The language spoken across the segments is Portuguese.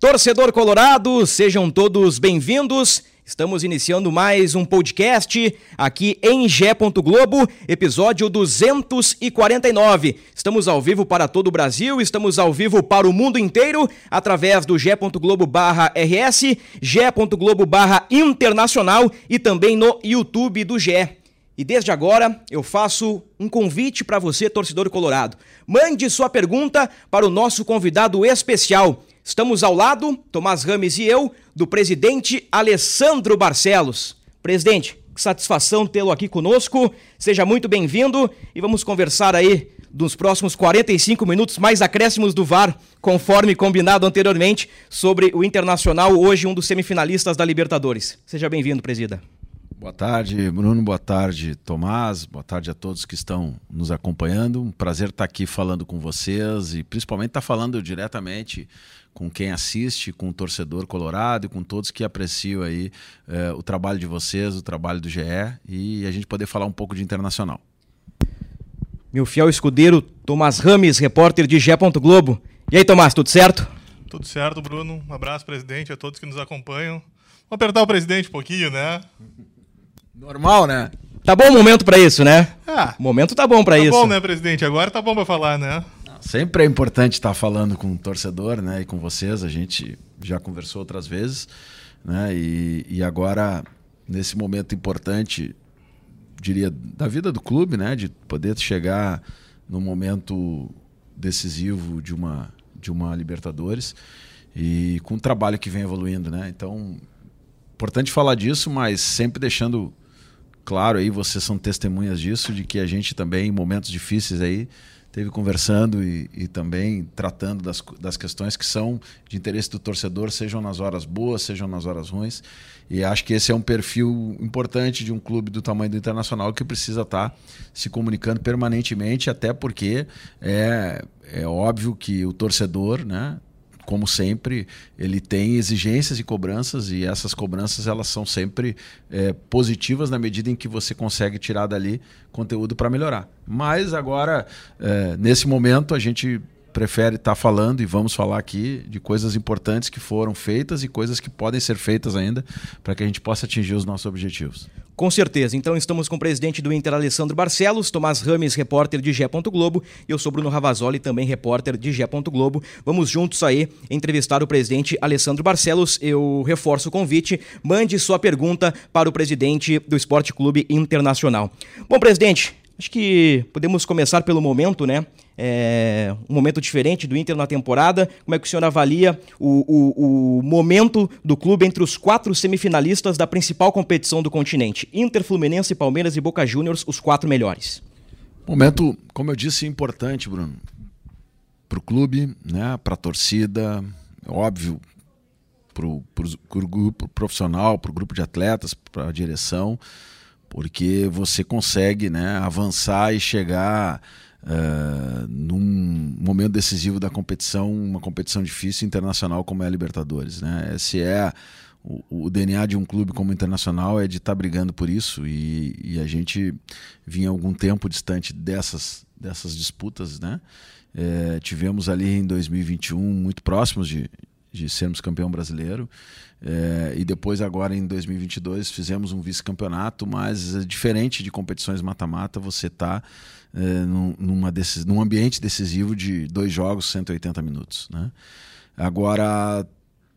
Torcedor Colorado, sejam todos bem-vindos. Estamos iniciando mais um podcast aqui em Gé. Globo, episódio 249. Estamos ao vivo para todo o Brasil, estamos ao vivo para o mundo inteiro através do Gé.globo barra RS, Gé.globo barra Internacional e também no YouTube do Gé. E desde agora eu faço um convite para você, torcedor colorado. Mande sua pergunta para o nosso convidado especial. Estamos ao lado, Tomás Rames e eu, do presidente Alessandro Barcelos. Presidente, que satisfação tê-lo aqui conosco. Seja muito bem-vindo e vamos conversar aí nos próximos 45 minutos, mais acréscimos do VAR, conforme combinado anteriormente, sobre o Internacional, hoje um dos semifinalistas da Libertadores. Seja bem-vindo, presida. Boa tarde, Bruno. Boa tarde, Tomás. Boa tarde a todos que estão nos acompanhando. Um prazer estar aqui falando com vocês e principalmente estar falando diretamente com quem assiste, com o torcedor colorado e com todos que apreciam aí eh, o trabalho de vocês, o trabalho do GE e a gente poder falar um pouco de internacional. Meu fiel escudeiro, Tomás Rames, repórter de Gé. Globo. E aí, Tomás, tudo certo? Tudo certo, Bruno. Um abraço, presidente, a todos que nos acompanham. Vamos apertar o presidente um pouquinho, né? Normal, né? Tá bom o momento para isso, né? Ah, O momento tá bom para tá isso. bom, né, presidente? Agora tá bom pra falar, né? Sempre é importante estar falando com o torcedor, né, e com vocês. A gente já conversou outras vezes, né, e, e agora nesse momento importante, diria, da vida do clube, né, de poder chegar no momento decisivo de uma de uma Libertadores e com o trabalho que vem evoluindo, né. Então, importante falar disso, mas sempre deixando claro aí, vocês são testemunhas disso, de que a gente também, em momentos difíceis aí, teve conversando e, e também tratando das, das questões que são de interesse do torcedor, sejam nas horas boas, sejam nas horas ruins. E acho que esse é um perfil importante de um clube do tamanho do Internacional que precisa estar se comunicando permanentemente, até porque é, é óbvio que o torcedor, né, como sempre, ele tem exigências e cobranças e essas cobranças elas são sempre é, positivas na medida em que você consegue tirar dali conteúdo para melhorar. Mas agora, é, nesse momento, a gente prefere estar falando e vamos falar aqui de coisas importantes que foram feitas e coisas que podem ser feitas ainda para que a gente possa atingir os nossos objetivos. Com certeza. Então estamos com o presidente do Inter, Alessandro Barcelos, Tomás Rames, repórter de Gé. Globo, e eu sou Bruno Ravazoli, também repórter de Gé. Globo. Vamos juntos aí entrevistar o presidente Alessandro Barcelos. Eu reforço o convite, mande sua pergunta para o presidente do Esporte Clube Internacional. Bom, presidente, acho que podemos começar pelo momento, né? É um momento diferente do Inter na temporada. Como é que o senhor avalia o, o, o, momento do clube entre os quatro semifinalistas da principal competição do continente? Inter, Fluminense, Palmeiras e Boca Juniors, os quatro melhores. Momento, como eu disse, importante, Bruno. Para o clube, né, para a torcida, óbvio, para o grupo profissional, para o grupo de atletas, para a direção, porque você consegue né, avançar e chegar Uh, num momento decisivo da competição, uma competição difícil internacional como é a Libertadores. Né? Esse é o, o DNA de um clube como o Internacional é de estar tá brigando por isso e, e, a gente vinha algum tempo distante dessas, dessas disputas. Né? É, tivemos ali em 2021 muito próximos de, de sermos campeão brasileiro. É, e depois, agora em 2022, fizemos um vice-campeonato, mas é diferente de competições mata-mata, você está é, num, numa decis, num ambiente decisivo de dois jogos, 180 minutos. Né? Agora,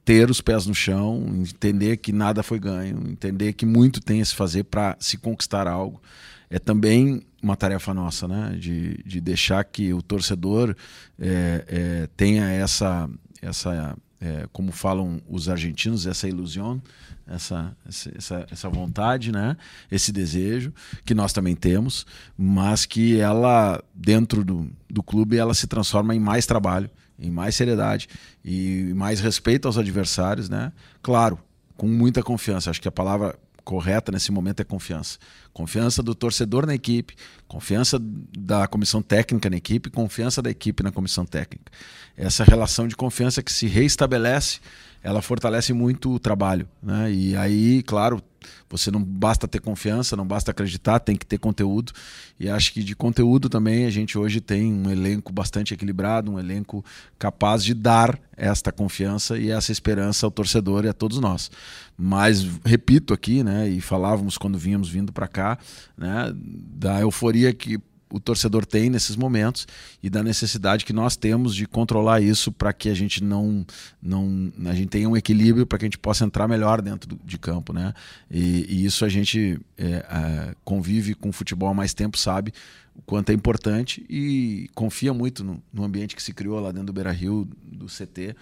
ter os pés no chão, entender que nada foi ganho, entender que muito tem a se fazer para se conquistar algo, é também uma tarefa nossa, né? de, de deixar que o torcedor é, é, tenha essa, essa é, como falam os argentinos, essa ilusão, essa, essa, essa vontade, né? esse desejo, que nós também temos, mas que ela, dentro do, do clube, ela se transforma em mais trabalho, em mais seriedade e mais respeito aos adversários, né? Claro, com muita confiança. Acho que a palavra correta nesse momento é confiança. Confiança do torcedor na equipe, confiança da comissão técnica na equipe, confiança da equipe na comissão técnica. Essa relação de confiança que se reestabelece, ela fortalece muito o trabalho. Né? E aí, claro, você não basta ter confiança, não basta acreditar, tem que ter conteúdo. E acho que de conteúdo também a gente hoje tem um elenco bastante equilibrado, um elenco capaz de dar esta confiança e essa esperança ao torcedor e a todos nós. Mas repito aqui, né, e falávamos quando vínhamos vindo para cá, né, da euforia que o torcedor tem nesses momentos e da necessidade que nós temos de controlar isso para que a gente não, não a gente tenha um equilíbrio para que a gente possa entrar melhor dentro de campo, né? E, e isso a gente é, é, convive com o futebol há mais tempo, sabe o quanto é importante e confia muito no, no ambiente que se criou lá dentro do Beira Rio, do CT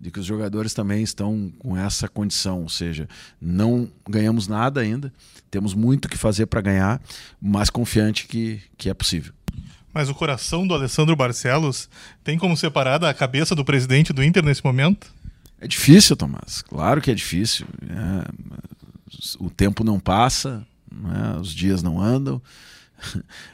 de que os jogadores também estão com essa condição, ou seja, não ganhamos nada ainda, temos muito que fazer para ganhar, mas confiante que, que é possível. Mas o coração do Alessandro Barcelos tem como separada a cabeça do presidente do Inter nesse momento? É difícil, Tomás. Claro que é difícil. É, o tempo não passa, né? os dias não andam.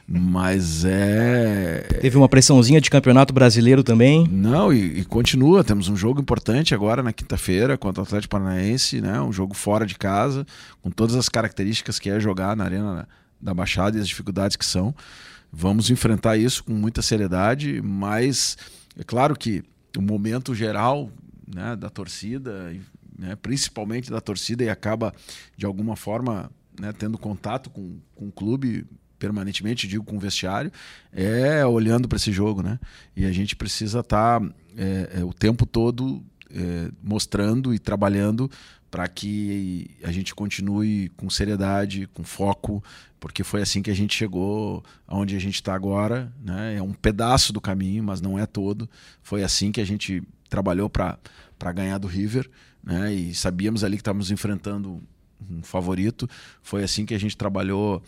Mas é. Teve uma pressãozinha de campeonato brasileiro também. Não, e, e continua. Temos um jogo importante agora na quinta-feira contra o Atlético Paranaense, né? Um jogo fora de casa, com todas as características que é jogar na Arena da Baixada e as dificuldades que são. Vamos enfrentar isso com muita seriedade, mas é claro que o momento geral né, da torcida, né, principalmente da torcida, e acaba de alguma forma né, tendo contato com, com o clube permanentemente, digo com o vestiário, é olhando para esse jogo, né? E a gente precisa estar tá, é, é, o tempo todo é, mostrando e trabalhando para que a gente continue com seriedade, com foco, porque foi assim que a gente chegou aonde a gente está agora, né? É um pedaço do caminho, mas não é todo. Foi assim que a gente trabalhou para ganhar do River, né? E sabíamos ali que estávamos enfrentando um favorito. Foi assim que a gente trabalhou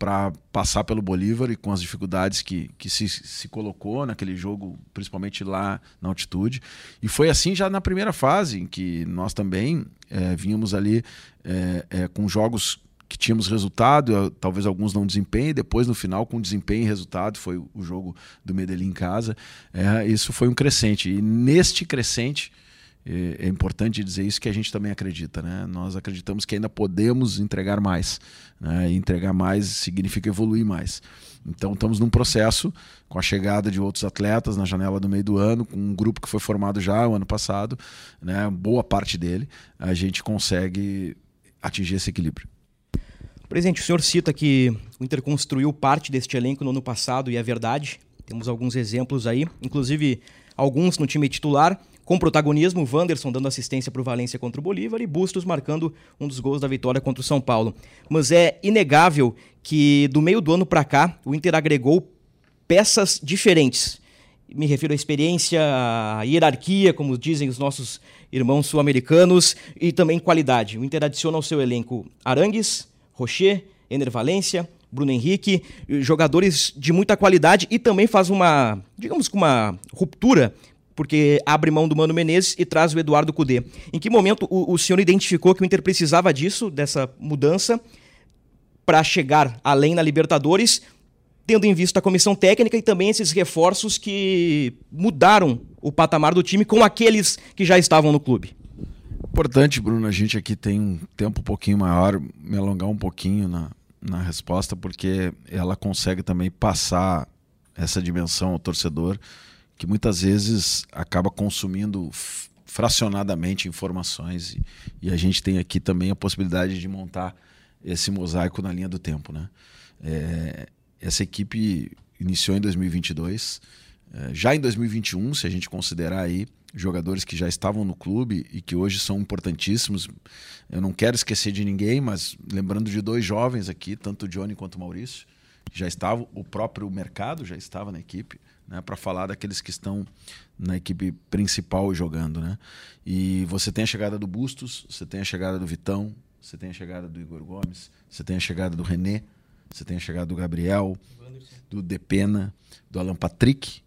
para passar pelo Bolívar e com as dificuldades que, que se, se colocou naquele jogo, principalmente lá na altitude. E foi assim já na primeira fase, em que nós também é, vínhamos ali é, é, com jogos que tínhamos resultado, talvez alguns não desempenho, depois no final com desempenho e resultado, foi o jogo do Medellín em casa. isso foi um crescente. E neste crescente, é importante dizer isso que a gente também acredita, né? Nós acreditamos que ainda podemos entregar mais, né? Entregar mais significa evoluir mais. Então estamos num processo com a chegada de outros atletas na janela do meio do ano, com um grupo que foi formado já o ano passado, né? Boa parte dele, a gente consegue atingir esse equilíbrio. Presidente, o senhor cita que o Inter construiu parte deste elenco no ano passado e é verdade. Temos alguns exemplos aí, inclusive alguns no time titular com protagonismo, Wanderson dando assistência para o Valência contra o Bolívar e Bustos marcando um dos gols da vitória contra o São Paulo. Mas é inegável que do meio do ano para cá o Inter agregou peças diferentes. Me refiro à experiência, à hierarquia, como dizem os nossos irmãos sul-americanos, e também qualidade. O Inter adiciona ao seu elenco Arangues, Rocher, Ener Valência, Bruno Henrique, jogadores de muita qualidade e também faz uma, digamos que uma ruptura porque abre mão do Mano Menezes e traz o Eduardo Cudê. Em que momento o, o senhor identificou que o Inter precisava disso, dessa mudança, para chegar além na Libertadores, tendo em vista a comissão técnica e também esses reforços que mudaram o patamar do time com aqueles que já estavam no clube? Importante, Bruno, a gente aqui tem um tempo um pouquinho maior, me alongar um pouquinho na, na resposta, porque ela consegue também passar essa dimensão ao torcedor que muitas vezes acaba consumindo fracionadamente informações e, e, a gente tem aqui também a possibilidade de montar esse mosaico na linha do tempo, né? É, essa equipe iniciou em 2022, é, já em 2021, se a gente considerar aí jogadores que já estavam no clube e que hoje são importantíssimos. Eu não quero esquecer de ninguém, mas lembrando de dois jovens aqui, tanto o Johnny quanto o Maurício, já estava, o próprio mercado já estava na equipe, né, para falar daqueles que estão na equipe principal jogando. Né? E você tem a chegada do Bustos, você tem a chegada do Vitão, você tem a chegada do Igor Gomes, você tem a chegada do René, você tem a chegada do Gabriel, do Depena, do Alan Patrick,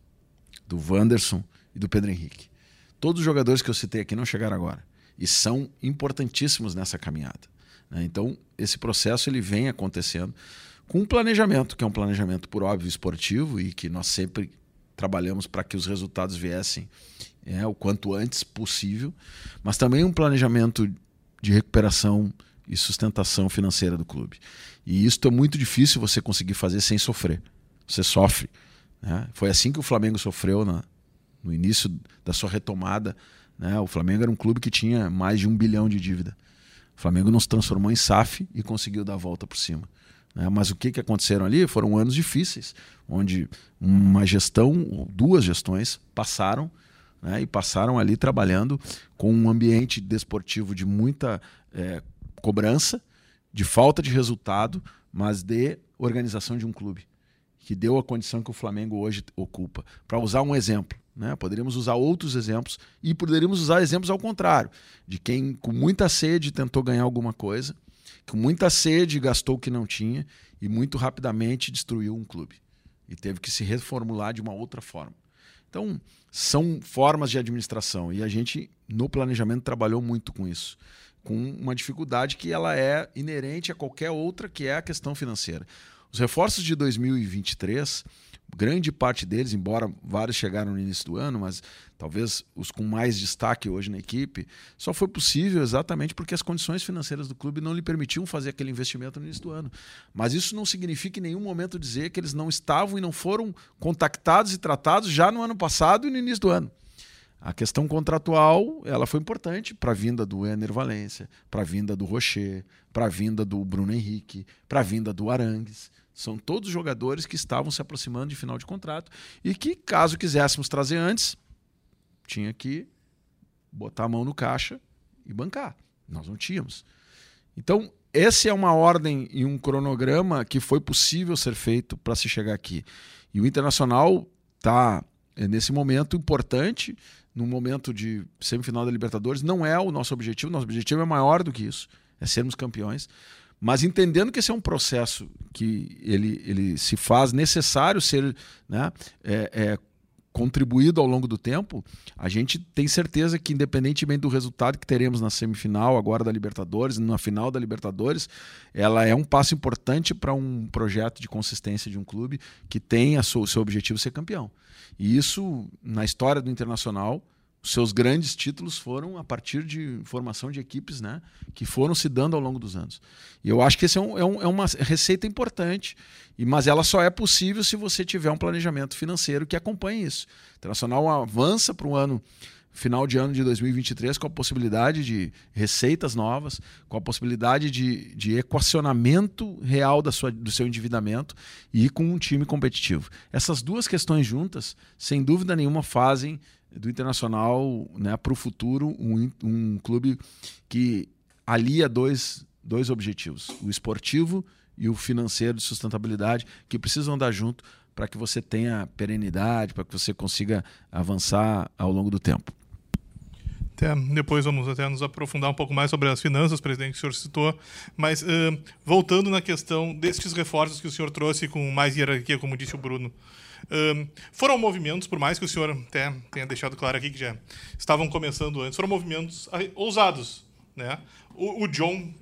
do Wanderson e do Pedro Henrique. Todos os jogadores que eu citei aqui não chegaram agora e são importantíssimos nessa caminhada. Né? Então, esse processo ele vem acontecendo com um planejamento, que é um planejamento, por óbvio, esportivo e que nós sempre trabalhamos para que os resultados viessem é, o quanto antes possível, mas também um planejamento de recuperação e sustentação financeira do clube. E isso é muito difícil você conseguir fazer sem sofrer. Você sofre. Né? Foi assim que o Flamengo sofreu na, no início da sua retomada. Né? O Flamengo era um clube que tinha mais de um bilhão de dívida. O Flamengo não se transformou em SAF e conseguiu dar a volta por cima. Né? Mas o que, que aconteceram ali foram anos difíceis, onde uma gestão, duas gestões, passaram né? e passaram ali trabalhando com um ambiente desportivo de muita é, cobrança, de falta de resultado, mas de organização de um clube, que deu a condição que o Flamengo hoje ocupa. Para usar um exemplo, né? poderíamos usar outros exemplos e poderíamos usar exemplos ao contrário, de quem com muita sede tentou ganhar alguma coisa com muita sede gastou o que não tinha e muito rapidamente destruiu um clube. E teve que se reformular de uma outra forma. Então, são formas de administração e a gente no planejamento trabalhou muito com isso, com uma dificuldade que ela é inerente a qualquer outra, que é a questão financeira. Os reforços de 2023 grande parte deles, embora vários chegaram no início do ano, mas talvez os com mais destaque hoje na equipe, só foi possível exatamente porque as condições financeiras do clube não lhe permitiam fazer aquele investimento no início do ano. Mas isso não significa em nenhum momento dizer que eles não estavam e não foram contactados e tratados já no ano passado e no início do ano. A questão contratual ela foi importante para a vinda do Ener Valência, para a vinda do Rocher, para a vinda do Bruno Henrique, para a vinda do Arangues. São todos jogadores que estavam se aproximando de final de contrato e que, caso quiséssemos trazer antes, tinha que botar a mão no caixa e bancar. Nós não tínhamos. Então, essa é uma ordem e um cronograma que foi possível ser feito para se chegar aqui. E o Internacional está, é, nesse momento, importante, no momento de semifinal da Libertadores. Não é o nosso objetivo, nosso objetivo é maior do que isso, é sermos campeões. Mas entendendo que esse é um processo que ele, ele se faz necessário ser né, é, é, contribuído ao longo do tempo, a gente tem certeza que, independentemente do resultado que teremos na semifinal agora da Libertadores, na final da Libertadores, ela é um passo importante para um projeto de consistência de um clube que tem o seu objetivo ser campeão. E isso, na história do Internacional, seus grandes títulos foram a partir de formação de equipes né, que foram se dando ao longo dos anos. E eu acho que esse é, um, é, um, é uma receita importante, e, mas ela só é possível se você tiver um planejamento financeiro que acompanhe isso. O Internacional avança para o ano final de ano de 2023 com a possibilidade de receitas novas, com a possibilidade de, de equacionamento real da sua, do seu endividamento e com um time competitivo. Essas duas questões juntas, sem dúvida nenhuma, fazem do Internacional né, para o futuro um, um clube que alia dois, dois objetivos: o esportivo e o financeiro de sustentabilidade, que precisam andar junto para que você tenha perenidade, para que você consiga avançar ao longo do tempo. Até, depois vamos até nos aprofundar um pouco mais sobre as finanças, presidente, que o senhor citou. Mas uh, voltando na questão destes reforços que o senhor trouxe com mais hierarquia, como disse o Bruno. Uh, foram movimentos, por mais que o senhor até tenha deixado claro aqui que já estavam começando antes, foram movimentos ousados. Né? O, o John,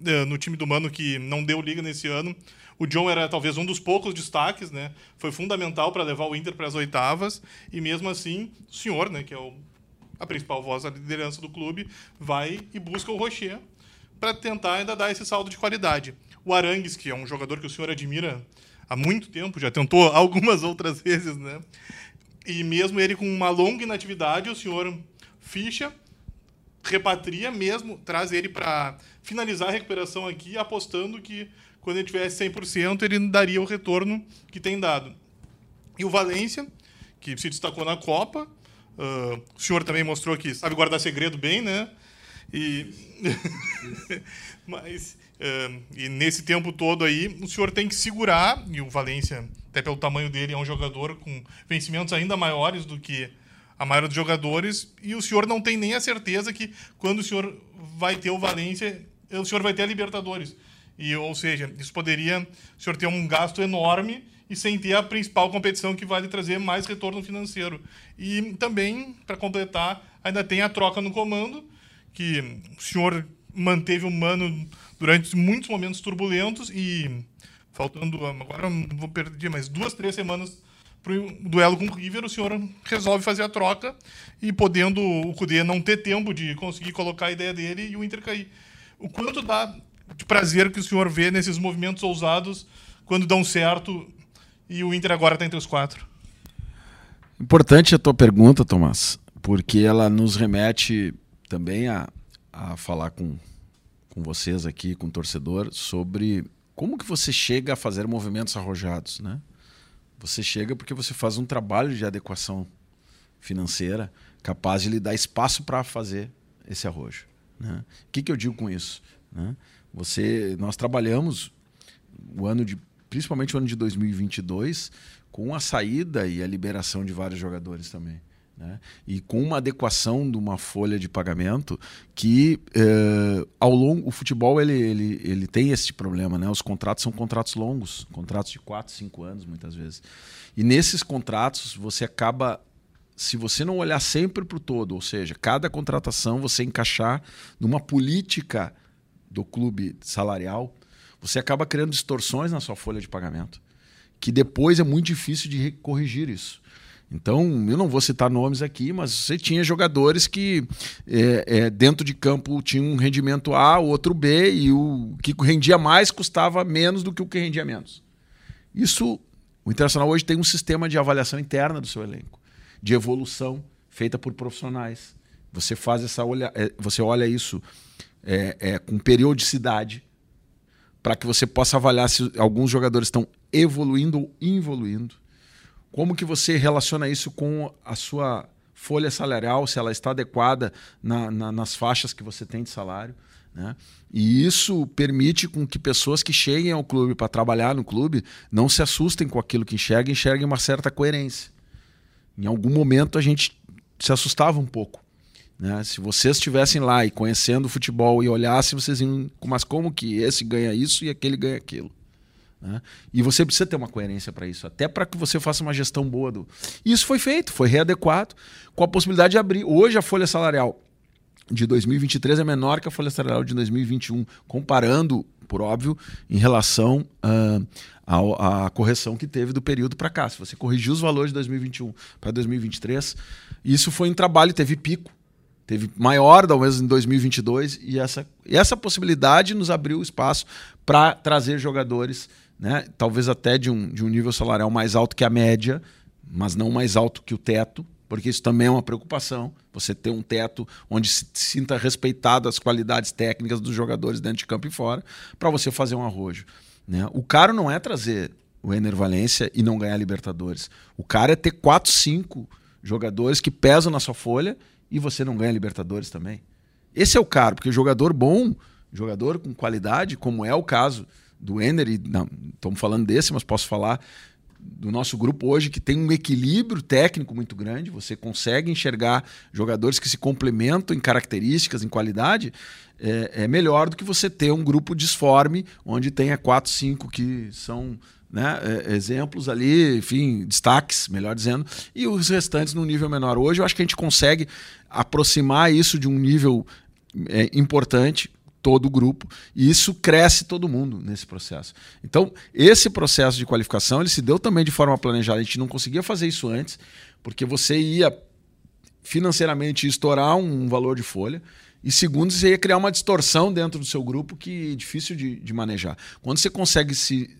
uh, no time do Mano, que não deu liga nesse ano, o John era talvez um dos poucos destaques, né? Foi fundamental para levar o Inter para as oitavas e mesmo assim, o senhor, né, que é o a principal voz da liderança do clube, vai e busca o Rocher para tentar ainda dar esse saldo de qualidade. O Arangues, que é um jogador que o senhor admira há muito tempo, já tentou algumas outras vezes, né? E mesmo ele com uma longa inatividade, o senhor ficha, repatria mesmo, traz ele para finalizar a recuperação aqui, apostando que quando ele tivesse 100%, ele daria o retorno que tem dado. E o Valência, que se destacou na Copa, Uh, o senhor também mostrou que sabe guardar segredo bem, né? E mas uh, e nesse tempo todo aí, o senhor tem que segurar e o Valência, até pelo tamanho dele, é um jogador com vencimentos ainda maiores do que a maioria dos jogadores e o senhor não tem nem a certeza que quando o senhor vai ter o Valência, o senhor vai ter a Libertadores. E, ou seja, isso poderia o senhor ter um gasto enorme e sem ter a principal competição que vai lhe trazer mais retorno financeiro. E também, para completar, ainda tem a troca no comando, que o senhor manteve o Mano durante muitos momentos turbulentos e faltando agora vou perder mais duas três semanas para o duelo com o River o senhor resolve fazer a troca e podendo o Cudê não ter tempo de conseguir colocar a ideia dele e o Inter cair. O quanto dá de prazer que o senhor vê nesses movimentos ousados quando dão certo e o Inter agora está entre os quatro? Importante a tua pergunta Tomás porque ela nos remete também a a falar com, com vocês aqui, com o torcedor, sobre como que você chega a fazer movimentos arrojados, né? Você chega porque você faz um trabalho de adequação financeira capaz de lhe dar espaço para fazer esse arrojo. Né? O que, que eu digo com isso? Né? Você, nós trabalhamos o ano de, principalmente o ano de 2022, com a saída e a liberação de vários jogadores também. Né? E com uma adequação de uma folha de pagamento que eh, ao longo o futebol ele, ele, ele tem esse problema, né? Os contratos são contratos longos, contratos de 4, 5 anos muitas vezes. E nesses contratos você acaba se você não olhar sempre para o todo, ou seja, cada contratação você encaixar numa política do clube salarial, você acaba criando distorções na sua folha de pagamento, que depois é muito difícil de corrigir isso. Então, eu não vou citar nomes aqui, mas você tinha jogadores que é, é, dentro de campo tinham um rendimento A, outro B, e o que rendia mais custava menos do que o que rendia menos. Isso, o Internacional hoje tem um sistema de avaliação interna do seu elenco, de evolução feita por profissionais. Você faz essa olha, é, você olha isso é, é, com periodicidade para que você possa avaliar se alguns jogadores estão evoluindo ou involuindo como que você relaciona isso com a sua folha salarial, se ela está adequada na, na, nas faixas que você tem de salário? Né? E isso permite com que pessoas que cheguem ao clube para trabalhar no clube não se assustem com aquilo que enxergam, enxerguem uma certa coerência. Em algum momento a gente se assustava um pouco. Né? Se vocês estivessem lá e conhecendo o futebol e olhassem, vocês iam, mas como que esse ganha isso e aquele ganha aquilo? Né? E você precisa ter uma coerência para isso, até para que você faça uma gestão boa do. E isso foi feito, foi readequado, com a possibilidade de abrir. Hoje a folha salarial de 2023 é menor que a folha salarial de 2021, comparando, por óbvio, em relação uh, à, à correção que teve do período para cá. Se você corrigir os valores de 2021 para 2023, isso foi um trabalho, teve pico teve maior talvez em 2022 e essa, e essa possibilidade nos abriu espaço para trazer jogadores né? talvez até de um, de um nível salarial mais alto que a média, mas não mais alto que o teto, porque isso também é uma preocupação. Você ter um teto onde se sinta respeitado as qualidades técnicas dos jogadores dentro de campo e fora, para você fazer um arrojo. Né? O caro não é trazer o Ener Valência e não ganhar Libertadores. O cara é ter 4, 5 jogadores que pesam na sua folha e você não ganha Libertadores também. Esse é o caro, porque jogador bom, jogador com qualidade, como é o caso do Ener, e estamos falando desse, mas posso falar do nosso grupo hoje, que tem um equilíbrio técnico muito grande, você consegue enxergar jogadores que se complementam em características, em qualidade, é, é melhor do que você ter um grupo disforme, onde tenha quatro, cinco que são né, é, exemplos ali, enfim, destaques, melhor dizendo, e os restantes num nível menor. Hoje eu acho que a gente consegue aproximar isso de um nível é, importante todo o grupo e isso cresce todo mundo nesse processo. Então, esse processo de qualificação, ele se deu também de forma planejada. A gente não conseguia fazer isso antes, porque você ia financeiramente estourar um valor de folha e segundo, você ia criar uma distorção dentro do seu grupo que é difícil de, de manejar. Quando você consegue se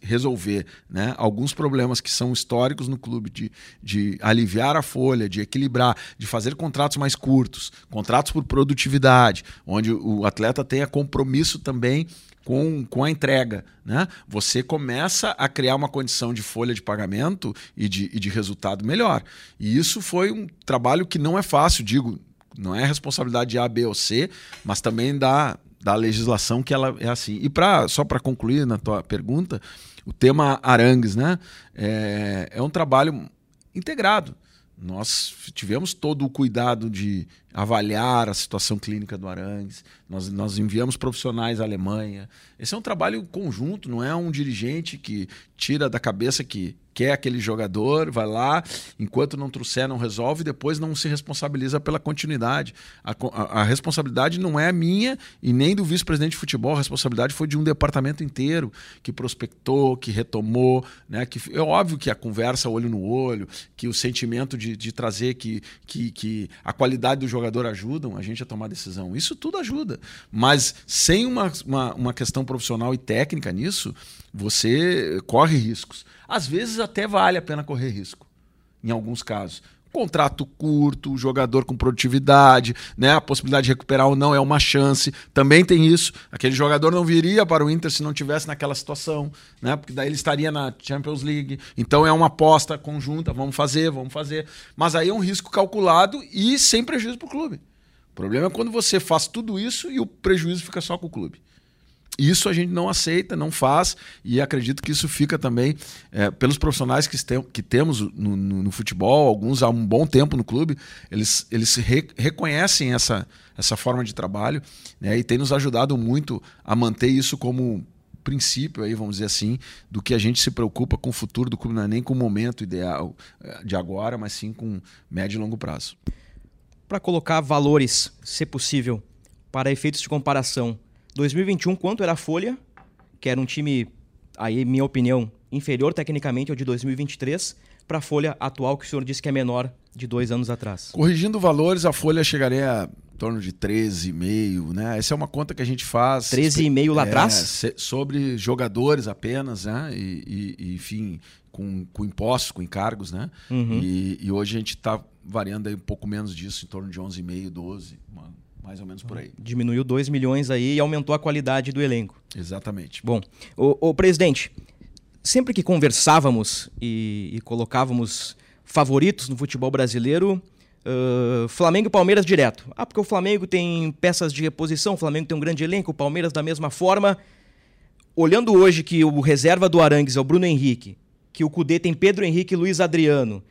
resolver né, alguns problemas que são históricos no clube, de, de aliviar a folha, de equilibrar, de fazer contratos mais curtos, contratos por produtividade, onde o atleta tenha compromisso também com, com a entrega. Né? Você começa a criar uma condição de folha de pagamento e de, e de resultado melhor. E isso foi um trabalho que não é fácil, digo, Não é responsabilidade de A, B ou C, mas também da, da legislação que ela é assim. E pra, só para concluir na tua pergunta, o tema Arangues, né? É, é um trabalho integrado. Nós tivemos todo o cuidado de avaliar a situação clínica do Arangues, nós, nós enviamos profissionais à Alemanha. Esse é um trabalho conjunto, não é um dirigente que tira da cabeça que quer aquele jogador, vai lá, enquanto não trouxer, não resolve, depois não se responsabiliza pela continuidade. A, a, a responsabilidade não é minha e nem do vice-presidente de futebol, a responsabilidade foi de um departamento inteiro que prospectou, que retomou, né? Que, é óbvio que a conversa olho no olho, que o sentimento de, de trazer que, que, que a qualidade do jogador ajudam a gente a tomar decisão. Isso tudo ajuda. Mas sem uma, uma, uma questão profissional e técnica nisso, você corre riscos. Às vezes até vale a pena correr risco, em alguns casos. Contrato curto, jogador com produtividade, né? A possibilidade de recuperar ou não é uma chance. Também tem isso. Aquele jogador não viria para o Inter se não tivesse naquela situação, né? Porque daí ele estaria na Champions League. Então é uma aposta conjunta, vamos fazer, vamos fazer. Mas aí é um risco calculado e sem prejuízo para o clube. O problema é quando você faz tudo isso e o prejuízo fica só com o clube. Isso a gente não aceita, não faz, e acredito que isso fica também é, pelos profissionais que, tem, que temos no, no, no, futebol, alguns há um bom tempo no clube, eles, eles re, reconhecem essa, essa forma de trabalho né, e tem nos ajudado muito a manter isso como princípio aí, vamos dizer assim, do que a gente se preocupa com o futuro do clube, não é nem com o momento ideal é, de agora, mas sim com médio e longo prazo. Para colocar valores, se possível, para efeitos de comparação, 2021, quanto era a Folha, que era um time, aí minha opinião, inferior tecnicamente ao de 2023, para a Folha atual, que o senhor disse que é menor de dois anos atrás? Corrigindo valores, a Folha chegaria a em torno de 13,5, né? Essa é uma conta que a gente faz. 13,5 lá é, atrás? Sobre jogadores apenas, né? E, e enfim, com, com impostos, com encargos, né? Uhum. E, e, hoje a gente está variando aí um pouco menos disso, em torno de 11,5, 12, uma mais ou menos por aí. Diminuiu 2 milhões aí e aumentou a qualidade do elenco. Exatamente. Bom, o, o presidente, sempre que conversávamos e, e, colocávamos favoritos no futebol brasileiro, uh, Flamengo e Palmeiras direto. Ah, porque o Flamengo tem peças de reposição, o Flamengo tem um grande elenco, o Palmeiras da mesma forma. Olhando hoje que o reserva do Arangues é o Bruno Henrique, que o Cudê tem Pedro Henrique e Luiz Adriano,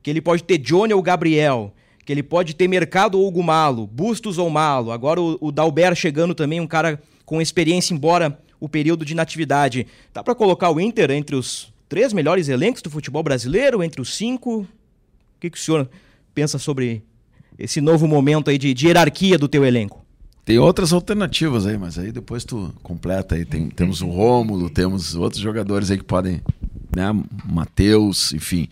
que ele pode ter Johnny ou Gabriel, que ele pode ter Mercado ou Gumalo, Bustos ou Malo, agora o, o Dalber chegando também, um cara com experiência, embora o período de natividade. Dá para colocar o Inter entre os três melhores elencos do futebol brasileiro, entre os cinco? O que, que o senhor pensa sobre esse novo momento aí de, de hierarquia do teu elenco? Tem outras alternativas aí, mas aí depois tu completa aí. Tem, temos o Rômulo, temos outros jogadores aí que podem, né? Matheus, enfim.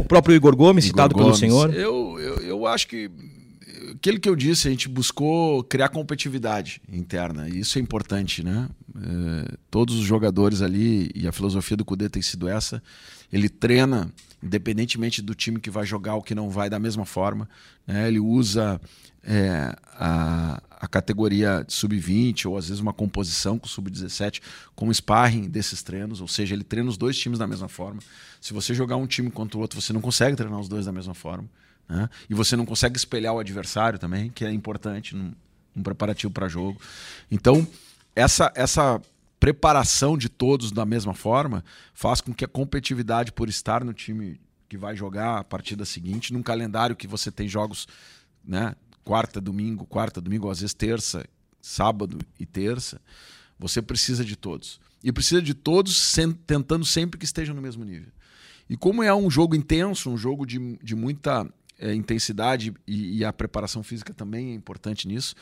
O próprio Igor Gomes, Igor citado Gomes. pelo senhor? Eu, eu, eu acho que aquilo que eu disse, a gente buscou criar competitividade interna. E isso é importante, né? É, todos os jogadores ali, e a filosofia do Cudê tem sido essa, ele treina, independentemente do time que vai jogar ou que não vai, da mesma forma. Né? Ele usa é, a, a categoria sub-20 ou às vezes uma composição com sub-17 como sparring desses treinos, ou seja, ele treina os dois times da mesma forma. Se você jogar um time contra o outro, você não consegue treinar os dois da mesma forma. Né? E você não consegue espelhar o adversário também, que é importante num, num preparativo para jogo. Então, essa, essa preparação de todos da mesma forma faz com que a competitividade por estar no time que vai jogar a partida seguinte, num calendário que você tem jogos né, quarta, domingo, quarta, domingo, às vezes terça, sábado e terça, você precisa de todos. E precisa de todos tentando sempre que estejam no mesmo nível. E como é um jogo intenso, um jogo de, de muita é, intensidade e, e, a preparação física também é importante nisso,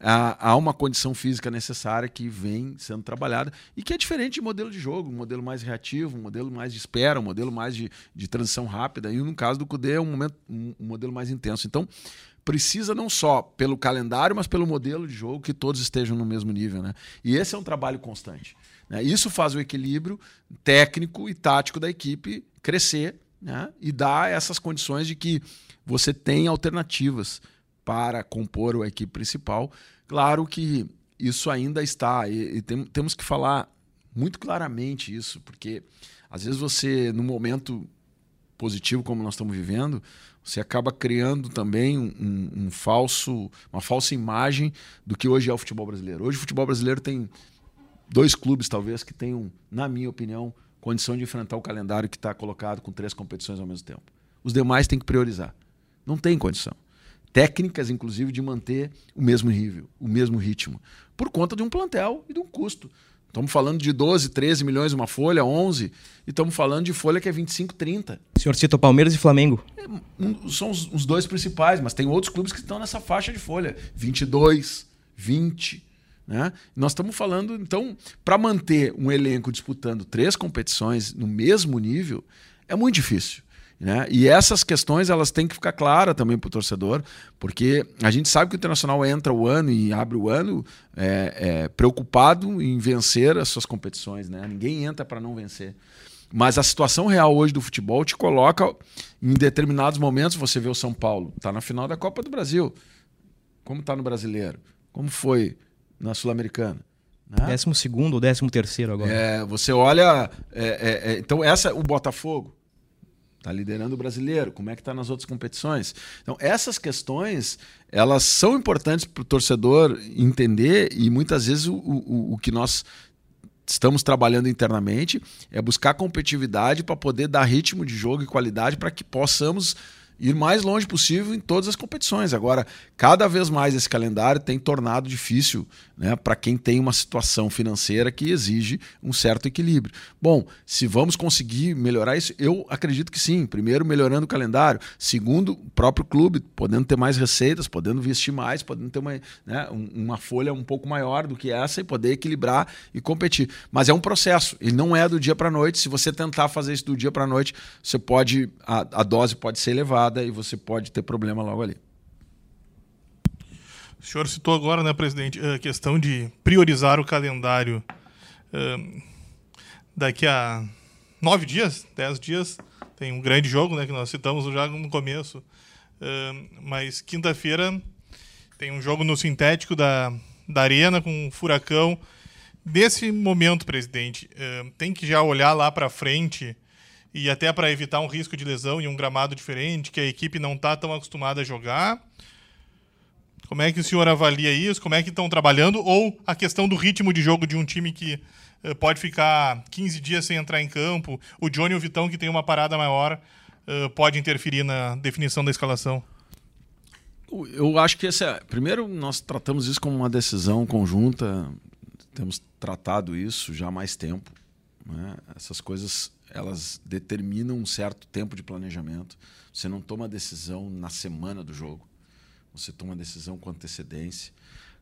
há, há, uma condição física necessária que vem sendo trabalhada e que é diferente de modelo de jogo, um modelo mais reativo, um modelo mais de espera, um modelo mais de, de transição rápida. E no caso do CUDE é um, momento, um, um modelo mais intenso. Então, precisa não só pelo calendário, mas pelo modelo de jogo que todos estejam no mesmo nível. Né? E esse é um trabalho constante. Né? Isso faz o equilíbrio técnico e tático da equipe crescer né? e dar essas condições de que você tem alternativas para compor a equipe principal. Claro que isso ainda está, e, e tem, temos que falar muito claramente isso, porque às vezes você, no momento positivo como nós estamos vivendo, você acaba criando também um, um, falso, uma falsa imagem do que hoje é o futebol brasileiro. Hoje o futebol brasileiro tem dois clubes, talvez, que tenham, na minha opinião, condição de enfrentar o calendário que está colocado com três competições ao mesmo tempo. Os demais têm que priorizar. Não tem condição. Técnicas, inclusive, de manter o mesmo nível, o mesmo ritmo, por conta de um plantel e de um custo. Estamos falando de 12, 13 milhões uma folha, 11, e estamos falando de folha que é 25, 30. O senhor cita Palmeiras e Flamengo. É, um, são os, os, dois principais, mas tem outros clubes que estão nessa faixa de folha, 22, 20. Né? Nós estamos falando, então, para manter um elenco disputando três competições no mesmo nível, é muito difícil. Né? E essas questões elas têm que ficar claras também para o torcedor, porque a gente sabe que o Internacional entra o ano e abre o ano é, é, preocupado em vencer as suas competições. Né? Ninguém entra para não vencer. Mas a situação real hoje do futebol te coloca em determinados momentos. Você vê o São Paulo, está na final da Copa do Brasil. Como está no brasileiro? Como foi na Sul-Americana? Né? Décimo segundo ou décimo terceiro agora. É, você olha. É, é, é então, essa o Botafogo Está liderando o brasileiro, como é que está nas outras competições? Então, essas questões, elas são importantes para o torcedor entender e muitas vezes o, o, o que nós estamos trabalhando internamente é buscar competitividade para poder dar ritmo de jogo e qualidade para que possamos ir mais longe possível em todas as competições. Agora, cada vez mais esse calendário tem tornado difícil né, para quem tem uma situação financeira que exige um certo equilíbrio. Bom, se vamos conseguir melhorar isso, eu acredito que sim. Primeiro, melhorando o calendário. Segundo, o próprio clube podendo ter mais receitas, podendo investir mais, podendo ter uma, né, uma folha um pouco maior do que essa e poder equilibrar e competir. Mas é um processo, ele não é do dia para a noite. Se você tentar fazer isso do dia para a noite, você pode a, a dose pode ser elevada e você pode ter problema logo ali. O senhor citou agora, né, presidente, a questão de priorizar o calendário. daqui a nove dias, dez dias, tem um grande jogo, né, que nós citamos já no começo. mas quinta-feira tem um jogo no sintético da, da Arena com um furacão. Nesse momento, presidente, tem que já olhar lá para frente e até para evitar um risco de lesão em um gramado diferente que a equipe não está tão acostumada a jogar como é que o senhor avalia isso? Como é que estão trabalhando? Ou a questão do ritmo de jogo de um time que uh, pode ficar 15 dias sem entrar em campo? O Johnny e o Vitão, que tem uma parada maior, uh, pode interferir na definição da escalação? Eu acho que esse é... Primeiro, nós tratamos isso como uma decisão conjunta. Temos tratado isso já há mais tempo. Né? Essas coisas elas determinam um certo tempo de planejamento. Você não toma decisão na semana do jogo você toma decisão com antecedência.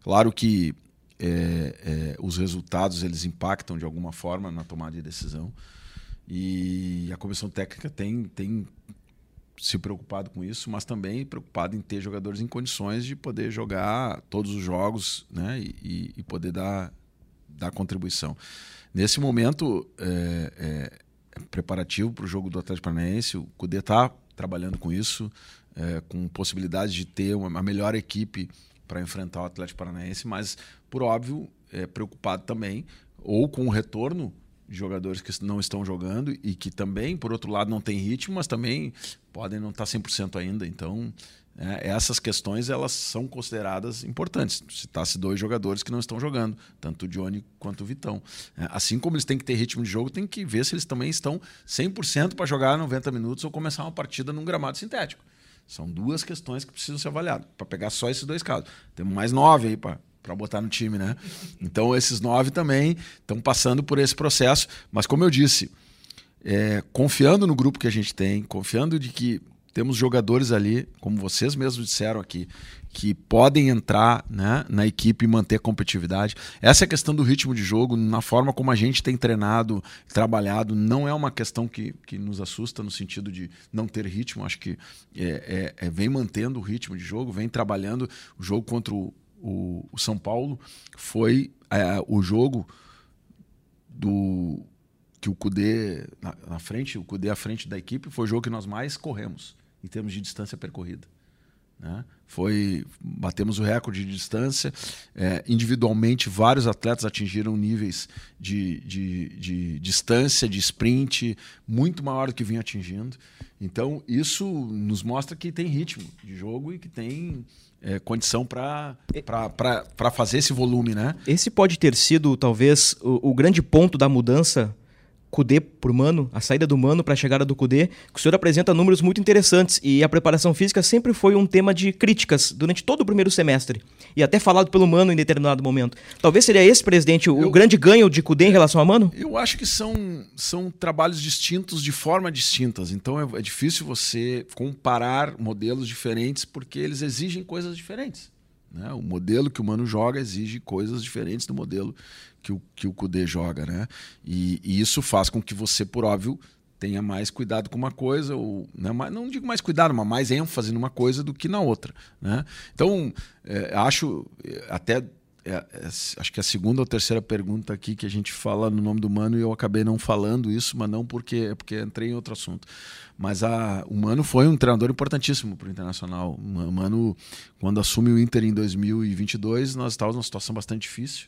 Claro que é, é, os resultados eles impactam de alguma forma na tomada de decisão e a comissão técnica tem, tem se preocupado com isso, mas também preocupado em ter jogadores em condições de poder jogar todos os jogos né, e, e poder dar, dar contribuição. Nesse momento, é, é preparativo para o jogo do Atlético Paranaense, o Cudê está trabalhando com isso, é, com possibilidade de ter uma, uma melhor equipe para enfrentar o Atlético Paranaense, mas, por óbvio, é preocupado também ou com o retorno de jogadores que não estão jogando e que também, por outro lado, não têm ritmo, mas também podem não estar 100% ainda. Então, é, essas questões elas são consideradas importantes. Citasse dois jogadores que não estão jogando, tanto o Johnny quanto o Vitão. É, assim como eles têm que ter ritmo de jogo, tem que ver se eles também estão 100% para jogar 90 minutos ou começar uma partida num gramado sintético. São duas questões que precisam ser avaliadas, para pegar só esses dois casos. Temos mais nove aí para para botar no time, né? Então esses nove também estão passando por esse processo, mas como eu disse, é, confiando no grupo que a gente tem, confiando de que temos jogadores ali, como vocês mesmos disseram aqui, que podem entrar né, na equipe e manter a competitividade. Essa é a questão do ritmo de jogo, na forma como a gente tem treinado, trabalhado, não é uma questão que, que nos assusta no sentido de não ter ritmo. Acho que é, é, é vem mantendo o ritmo de jogo, vem trabalhando. O jogo contra o, o, o São Paulo foi é, o jogo do que o Cudê na, frente, o Cudê à frente da equipe, foi o jogo que nós mais corremos em termos de distância percorrida. Né? Foi, batemos o recorde de distância. É, individualmente, vários atletas atingiram níveis de, de, de, distância, de sprint, muito maior do que vinha atingindo. Então, isso nos mostra que tem ritmo de jogo e que tem é, condição para fazer esse volume. Né? Esse pode ter sido, talvez, o, o grande ponto da mudança Cudê por Mano, a saída do Mano para a chegada do Cudê, que o senhor apresenta números muito interessantes e a preparação física sempre foi um tema de críticas durante todo o primeiro semestre e até falado pelo Mano em determinado momento. Talvez seria esse, presidente, o eu, grande ganho de Cudê em relação a Mano? Eu acho que são, são trabalhos distintos de forma distintas, então é, é difícil você comparar modelos diferentes porque eles exigem coisas diferentes. Né? O modelo que o Mano joga exige coisas diferentes do modelo que o, que o Kudê joga. Né? E, e isso faz com que você, por óbvio, tenha mais cuidado com uma coisa, ou né, não digo mais cuidado, mas mais ênfase numa coisa do que na outra. Né? Então, é, acho até. É, é, acho que a segunda ou terceira pergunta aqui que a gente fala no nome do Mano e eu acabei não falando isso, mas não porque é porque entrei em outro assunto. Mas a, o Mano foi um treinador importantíssimo para o Internacional. O Mano, quando assume o Inter em 2022, nós estávamos numa situação bastante difícil.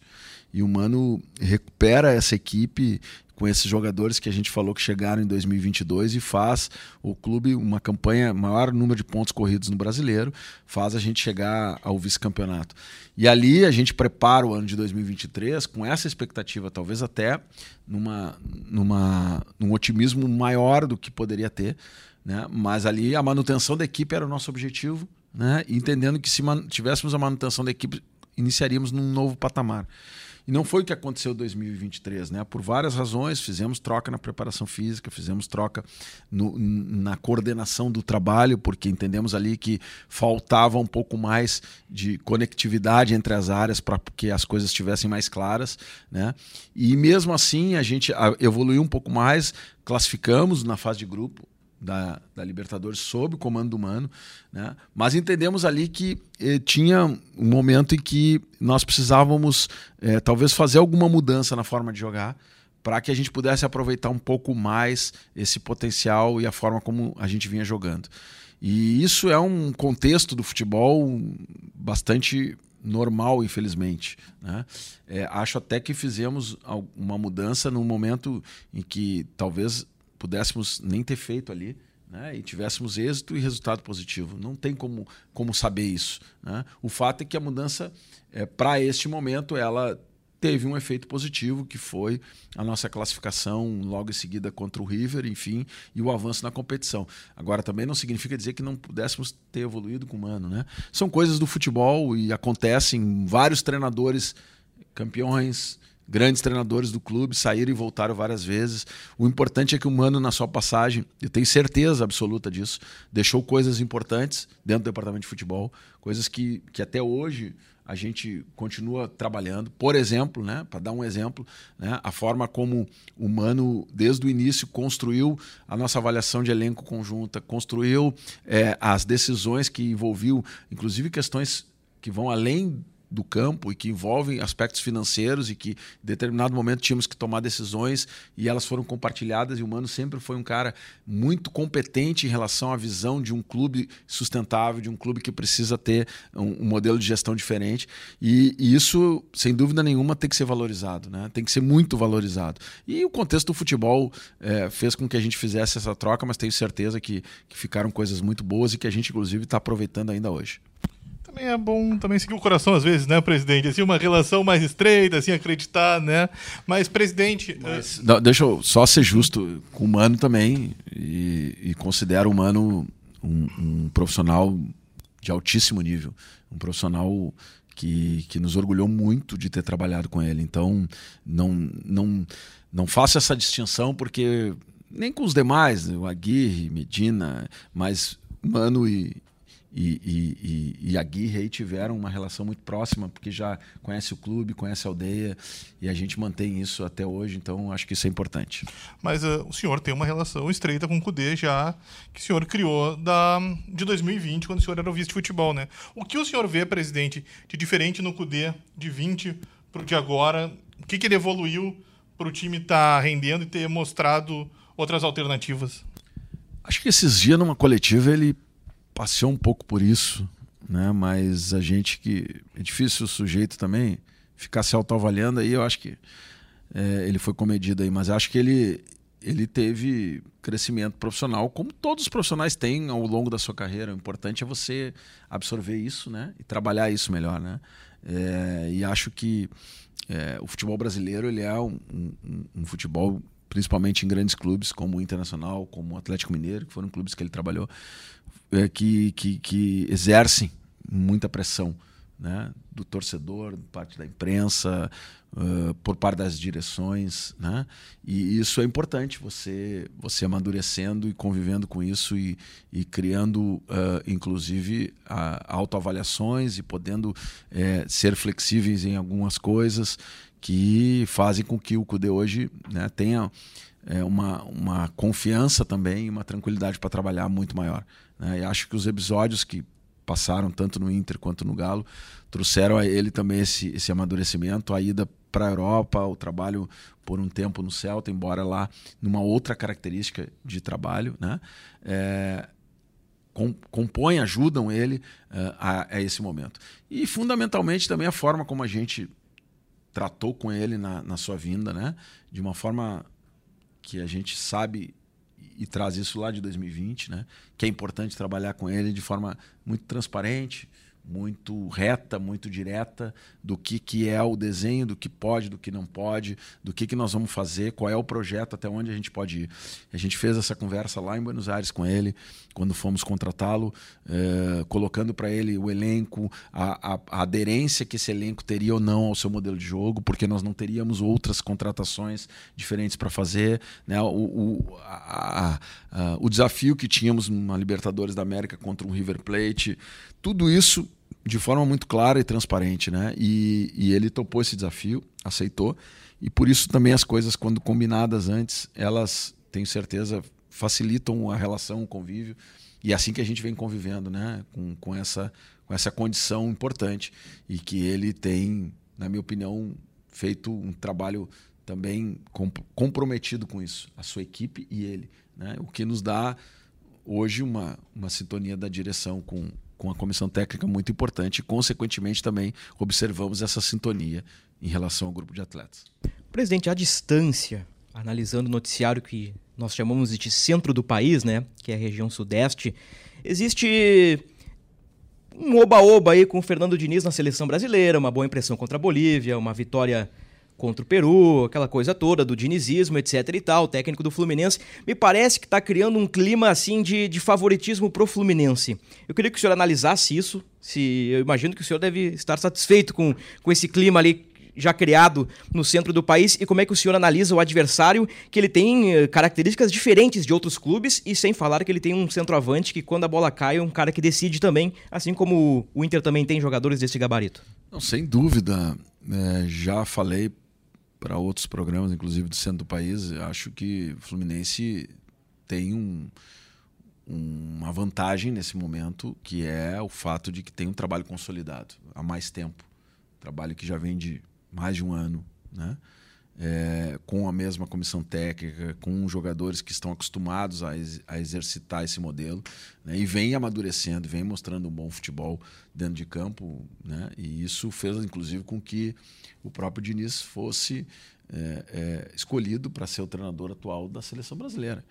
E o Mano recupera essa equipe com esses jogadores que a gente falou que chegaram em 2022 e faz o clube uma campanha, maior número de pontos corridos no brasileiro, faz a gente chegar ao vice-campeonato. E ali a gente prepara o ano de 2023 com essa expectativa, talvez até numa, numa, num otimismo maior do que poderia ter. Né? Mas ali a manutenção da equipe era o nosso objetivo, né? entendendo que se tivéssemos a manutenção da equipe, iniciaríamos num novo patamar. E não foi o que aconteceu em 2023, né? Por várias razões, fizemos troca na preparação física, fizemos troca no, na coordenação do trabalho, porque entendemos ali que faltava um pouco mais de conectividade entre as áreas para que as coisas estivessem mais claras, né? E mesmo assim a gente evoluiu um pouco mais, classificamos na fase de grupo, da, da, Libertadores sob o comando do Mano, né? mas entendemos ali que eh, tinha um momento em que nós precisávamos eh, talvez fazer alguma mudança na forma de jogar para que a gente pudesse aproveitar um pouco mais esse potencial e a forma como a gente vinha jogando. E isso é um contexto do futebol bastante normal, infelizmente. Né? É, acho até que fizemos uma mudança num momento em que talvez pudéssemos nem ter feito ali. Né, e tivéssemos êxito e resultado positivo. Não tem como, como saber isso. Né? O fato é que a mudança, é, para este momento, ela teve um efeito positivo, que foi a nossa classificação logo em seguida contra o River, enfim, e o avanço na competição. Agora, também não significa dizer que não pudéssemos ter evoluído com o Mano. Né? São coisas do futebol e acontecem vários treinadores campeões, grandes treinadores do clube saíram e voltaram várias vezes. O importante é que o Mano, na sua passagem, eu tenho certeza absoluta disso, deixou coisas importantes dentro do departamento de futebol, coisas que, que até hoje a gente continua trabalhando. Por exemplo, né, para dar um exemplo, né, a forma como o Mano, desde o início, construiu a nossa avaliação de elenco conjunta, construiu é, as decisões que envolviam, inclusive questões que vão além do campo e que envolvem aspectos financeiros e que em determinado momento tínhamos que tomar decisões e elas foram compartilhadas e o Mano sempre foi um cara muito competente em relação à visão de um clube sustentável, de um clube que precisa ter um, um modelo de gestão diferente e, e, isso, sem dúvida nenhuma, tem que ser valorizado, né? tem que ser muito valorizado. E o contexto do futebol é, fez com que a gente fizesse essa troca, mas tenho certeza que, que ficaram coisas muito boas e que a gente, inclusive, está aproveitando ainda hoje também é bom também seguir o coração às vezes, né, presidente? Assim, uma relação mais estreita, assim, acreditar, né? Mas, presidente. Mas, uh... deixa eu só ser justo com o Mano também e, e considero o Mano um, um, profissional de altíssimo nível. Um profissional que, que nos orgulhou muito de ter trabalhado com ele. Então, não, não, não faço essa distinção porque nem com os demais, o Aguirre, Medina, mas Mano e, e, e, e, a Guirre tiveram uma relação muito próxima, porque já conhece o clube, conhece a aldeia, e a gente mantém isso até hoje, então acho que isso é importante. Mas uh, o senhor tem uma relação estreita com o Cudê já, que o senhor criou da, de 2020, quando o senhor era o vice de futebol, né? O que o senhor vê, presidente, de diferente no Cudê de 20 para o de agora? O que, que ele evoluiu para o time estar tá rendendo e ter mostrado outras alternativas? Acho que esses dias numa coletiva ele passeou um pouco por isso. né? Mas a gente que é difícil o sujeito também ficar se autoavaliando aí, eu acho que é, ele foi comedido aí, mas acho que ele ele teve crescimento profissional, como todos os profissionais têm ao longo da sua carreira. O importante é você absorver isso, né? E trabalhar isso melhor, né? É, e acho que é, o futebol brasileiro ele é um, um, um, futebol, principalmente em grandes clubes como o Internacional, como o Atlético Mineiro, que foram clubes que ele trabalhou, é, que, que, que exercem muita pressão né, do torcedor, parte da imprensa, uh, por parte das direções, né? E isso é importante, você você amadurecendo e convivendo com isso e, e criando, uh, inclusive, uh, autoavaliações e podendo eh, ser flexíveis em algumas coisas que fazem com que o CUDE hoje né, tenha é, uma, uma confiança também, uma tranquilidade para trabalhar muito maior. Né? E acho que os episódios que passaram tanto no Inter quanto no Galo trouxeram a ele também esse, esse amadurecimento, a ida para a Europa, o trabalho por um tempo no Celta, embora lá numa outra característica de trabalho, né? É, compõem, ajudam ele uh, a, a, esse momento. E fundamentalmente também a forma como a gente tratou com ele na, na sua vinda, né? De uma forma que a gente sabe e traz isso lá de 2020, né? Que é importante trabalhar com ele de forma muito transparente, muito reta, muito direta do que, que é o desenho, do que pode, do que não pode, do que, que nós vamos fazer, qual é o projeto, até onde a gente pode ir. A gente fez essa conversa lá em Buenos Aires com ele, quando fomos contratá-lo, eh, colocando para ele o elenco, a, a, a, aderência que esse elenco teria ou não ao seu modelo de jogo, porque nós não teríamos outras contratações diferentes para fazer. Né? O, o, a, o desafio que tínhamos na Libertadores da América contra um River Plate, tudo isso de forma muito clara e transparente, né? E, e, ele topou esse desafio, aceitou, e por isso também as coisas, quando combinadas antes, elas, tenho certeza, facilitam a relação, o convívio, e é assim que a gente vem convivendo, né? Com, com, essa, com essa condição importante, e que ele tem, na minha opinião, feito um trabalho também comprometido com isso, a sua equipe e ele, né? O que nos dá hoje uma, uma sintonia da direção com, com a comissão técnica muito importante e, consequentemente, também observamos essa sintonia em relação ao grupo de atletas. Presidente, à distância, analisando o noticiário que nós chamamos de centro do país, né, que é a região sudeste, existe um oba-oba aí com o Fernando Diniz na seleção brasileira, uma boa impressão contra a Bolívia, uma vitória contra o Peru, aquela coisa toda do dinizismo, etc e tal, técnico do Fluminense, me parece que está criando um clima assim de, de favoritismo pro Fluminense. Eu queria que o senhor analisasse isso, se eu imagino que o senhor deve estar satisfeito com, com esse clima ali já criado no centro do país e como é que o senhor analisa o adversário, que ele tem eh, características diferentes de outros clubes e sem falar que ele tem um centroavante que quando a bola cai é um cara que decide também, assim como o Inter também tem jogadores desse gabarito. Não, sem dúvida, é, já falei para outros programas, inclusive do centro do país, acho que o Fluminense tem um, uma vantagem nesse momento, que é o fato de que tem um trabalho consolidado há mais tempo. Trabalho que já vem de mais de um ano, né? É, com a mesma comissão técnica, com jogadores que estão acostumados a, ex a exercitar esse modelo, né? e vem amadurecendo, vem mostrando um bom futebol dentro de campo, né? e isso fez inclusive com que o próprio Diniz fosse é, é, escolhido para ser o treinador atual da seleção brasileira.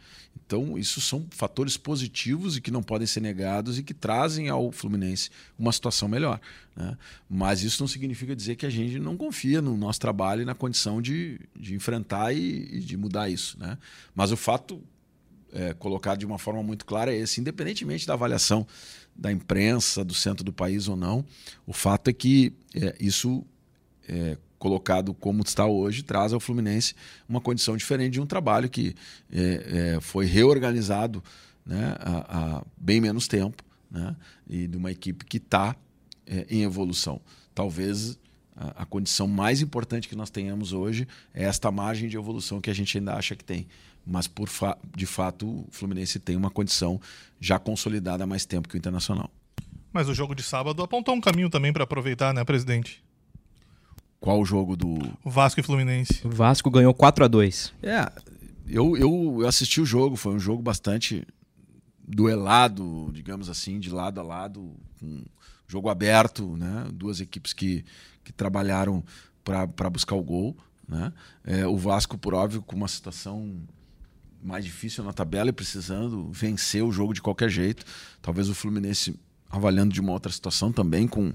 Então, isso são fatores positivos e que não podem ser negados e que trazem ao Fluminense uma situação melhor. Né? Mas isso não significa dizer que a gente não confia no nosso trabalho e na condição de, de enfrentar e, e de mudar isso. Né? Mas o fato é, colocado de uma forma muito clara é esse, independentemente da avaliação da imprensa, do centro do país ou não, o fato é que é, isso é, colocado como está hoje, traz ao Fluminense uma condição diferente de um trabalho que é, é, foi reorganizado né, há, bem menos tempo né, e de uma equipe que está é, em evolução. Talvez a, a, condição mais importante que nós tenhamos hoje é esta margem de evolução que a gente ainda acha que tem. Mas, por fa de fato, o Fluminense tem uma condição já consolidada há mais tempo que o Internacional. Mas o jogo de sábado apontou um caminho também para aproveitar, né, presidente? Qual o jogo do. Vasco e Fluminense. O Vasco ganhou 4 a 2 É, eu, eu assisti o jogo, foi um jogo bastante duelado, digamos assim, de lado a lado, com jogo aberto, né? duas equipes que, que trabalharam para buscar o gol. Né? É, o Vasco, por óbvio, com uma situação mais difícil na tabela e precisando vencer o jogo de qualquer jeito. Talvez o Fluminense avaliando de uma outra situação também, com,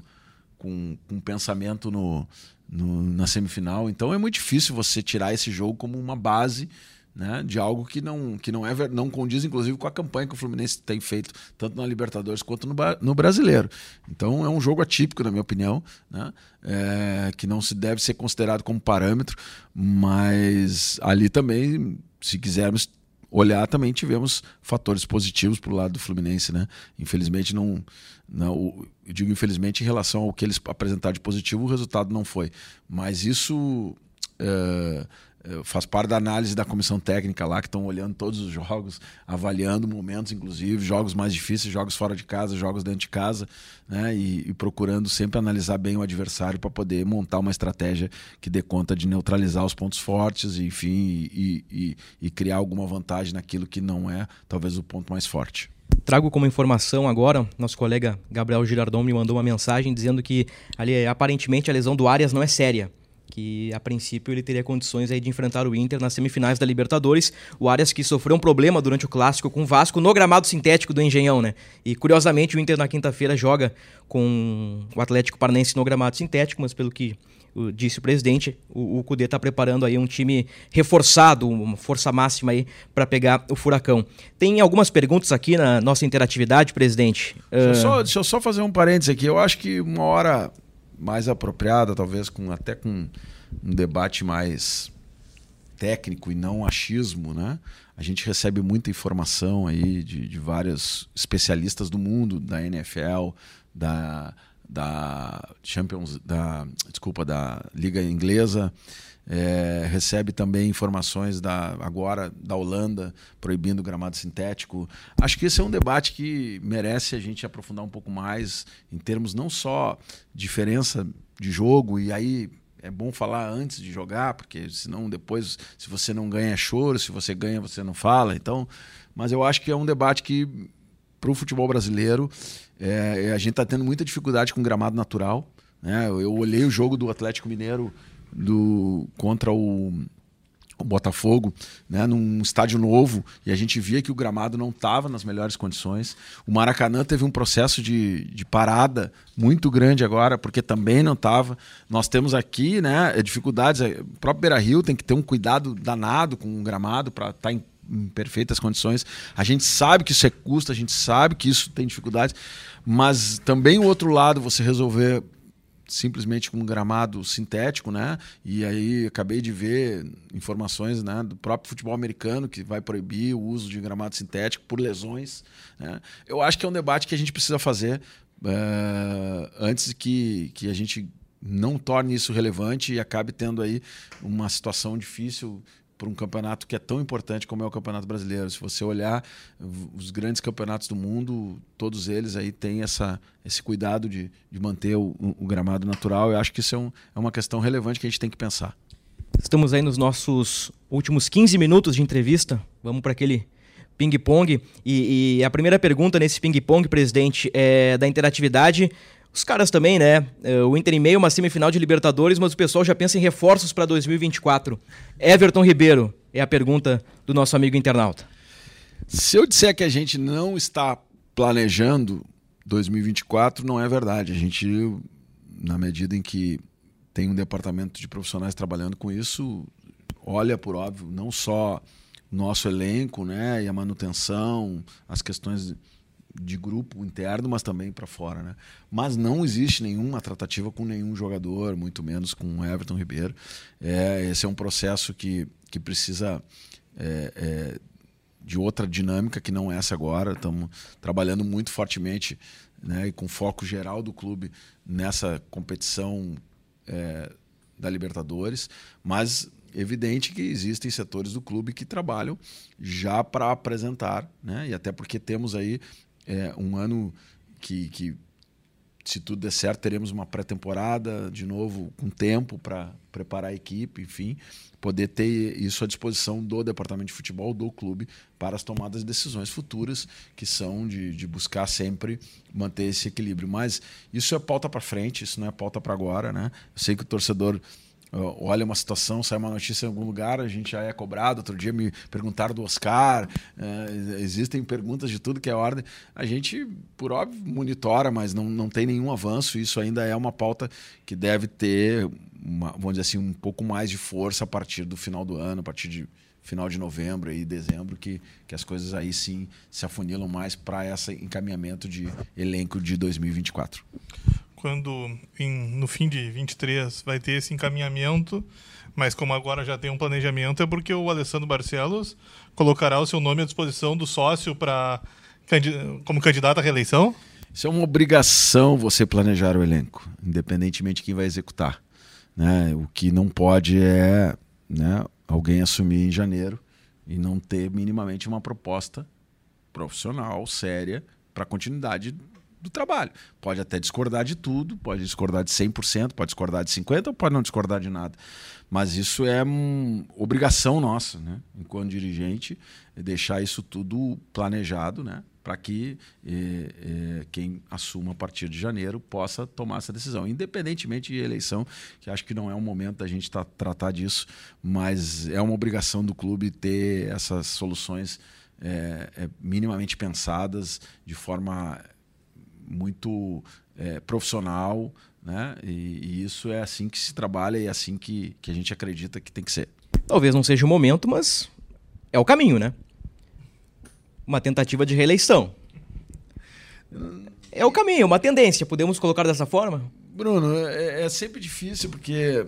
com, com pensamento no, no, na semifinal. Então é muito difícil você tirar esse jogo como uma base né, de algo que não, que não, é, não condiz, inclusive, com a campanha que o Fluminense tem feito, tanto na Libertadores quanto no, no Brasileiro. Então é um jogo atípico, na minha opinião, né, é, que não se deve ser considerado como parâmetro, mas ali também, se quisermos olhar, também tivemos fatores positivos para o lado do Fluminense. Né? Infelizmente, não, não. Eu digo infelizmente em relação ao que eles apresentaram de positivo, o resultado não foi. Mas isso. É, faz parte da análise da comissão técnica lá, que estão olhando todos os jogos, avaliando momentos, inclusive, jogos mais difíceis, jogos fora de casa, jogos dentro de casa, né? E, e procurando sempre analisar bem o adversário para poder montar uma estratégia que dê conta de neutralizar os pontos fortes, enfim, e, e, e criar alguma vantagem naquilo que não é talvez o ponto mais forte. Trago como informação agora, nosso colega Gabriel Girardon me mandou uma mensagem dizendo que ali aparentemente a lesão do Arias não é séria que a princípio ele teria condições aí de enfrentar o Inter nas semifinais da Libertadores. O Arias que sofreu um problema durante o clássico com o Vasco no gramado sintético do Engenhão, né? E curiosamente o Inter na quinta-feira joga com o Atlético Paranaense no gramado sintético, mas pelo que disse o presidente, o, o Cudê está preparando aí um time reforçado, uma força máxima aí para pegar o Furacão. Tem algumas perguntas aqui na nossa interatividade, presidente. Deixa, uh... eu, só, deixa eu só fazer um parênteses aqui. Eu acho que uma hora mais apropriada, talvez com até com um debate mais técnico e não achismo, né? A gente recebe muita informação aí de, de vários especialistas do mundo, da NFL, da, da Champions, da desculpa, da Liga Inglesa, é, recebe também informações da agora da Holanda proibindo gramado sintético. Acho que esse é um debate que merece a gente aprofundar um pouco mais em termos não só diferença de jogo e aí é bom falar antes de jogar, porque senão depois, se você não ganha, é choro, se você ganha, você não fala. Então, mas eu acho que é um debate que, para o futebol brasileiro, é, a gente está tendo muita dificuldade com gramado natural. Né? Eu olhei o jogo do Atlético Mineiro do contra o, o Botafogo, né, num estádio novo, e a gente via que o gramado não estava nas melhores condições. O Maracanã teve um processo de, de parada muito grande agora, porque também não estava. Nós temos aqui né, dificuldades. O próprio Beira Rio tem que ter um cuidado danado com o gramado para estar tá em, em perfeitas condições. A gente sabe que isso é custo, a gente sabe que isso tem dificuldades, mas também o outro lado, você resolver simplesmente com um gramado sintético, né? E aí acabei de ver informações né, do próprio futebol americano que vai proibir o uso de gramado sintético por lesões. Né? Eu acho que é um debate que a gente precisa fazer uh, antes que, que a gente não torne isso relevante e acabe tendo aí uma situação difícil para um campeonato que é tão importante como é o Campeonato Brasileiro. Se você olhar os grandes campeonatos do mundo, todos eles aí têm essa, esse cuidado de, de manter o, o gramado natural. Eu acho que isso é, um, é uma questão relevante que a gente tem que pensar. Estamos aí nos nossos últimos 15 minutos de entrevista. Vamos para aquele ping-pong. E, e, a primeira pergunta nesse ping-pong, presidente, é da interatividade. Os caras também, né? É, o Inter em meio uma semifinal de Libertadores, mas o pessoal já pensa em reforços para 2024. Everton Ribeiro é a pergunta do nosso amigo internauta. Se eu disser que a gente não está planejando 2024, não é verdade. A gente, na medida em que tem um departamento de profissionais trabalhando com isso, olha por óbvio, não só nosso elenco, né, e a manutenção, as questões de grupo interno, mas também para fora, né? Mas não existe nenhuma tratativa com nenhum jogador, muito menos com Everton Ribeiro. É, esse é um processo que, que precisa é, é, de outra dinâmica que não essa agora. Estamos trabalhando muito fortemente né, e com foco geral do clube nessa competição é, da Libertadores, mas evidente que existem setores do clube que trabalham já para apresentar, né? E até porque temos aí é, um ano que, que se tudo der certo, teremos uma pré-temporada de novo com tempo para preparar a equipe, enfim, poder ter isso à disposição do departamento de futebol, do clube, para as tomadas de decisões futuras, que são de, de buscar sempre manter esse equilíbrio. Mas isso é pauta para frente, isso não é pauta para agora. Né? Eu sei que o torcedor olha uma situação, sai uma notícia em algum lugar, a gente já é cobrado. Outro dia me perguntaram do Oscar, uh, existem perguntas de tudo que é ordem. A gente, por óbvio, monitora, mas não, não tem nenhum avanço. Isso ainda é uma pauta que deve ter, uma, vamos dizer assim, um pouco mais de força a partir do final do ano, a partir de final de novembro e dezembro, que, que as coisas aí sim se afunilam mais para esse encaminhamento de elenco de 2024 quando em, no fim de 23 vai ter esse encaminhamento, mas como agora já tem um planejamento, é porque o Alessandro Barcelos colocará o seu nome à disposição do sócio para como candidato à reeleição? Isso é uma obrigação você planejar o elenco, independentemente de quem vai executar. Né? O que não pode é né, alguém assumir em janeiro e não ter minimamente uma proposta profissional, séria, para continuidade do trabalho. Pode até discordar de tudo, pode discordar de 100%, pode discordar de 50% ou pode não discordar de nada. Mas isso é uma obrigação nossa, né? enquanto dirigente, deixar isso tudo planejado, né? para que eh, eh, quem assuma a partir de janeiro possa tomar essa decisão, independentemente de eleição, que acho que não é um momento da gente tá, tratar disso, mas é uma obrigação do clube ter essas soluções é, minimamente pensadas de forma muito é, profissional, né? E, e, isso é assim que se trabalha e é assim que, que a gente acredita que tem que ser. Talvez não seja o momento, mas é o caminho, né? Uma tentativa de reeleição. É o caminho, uma tendência, podemos colocar dessa forma? Bruno, é, é sempre difícil porque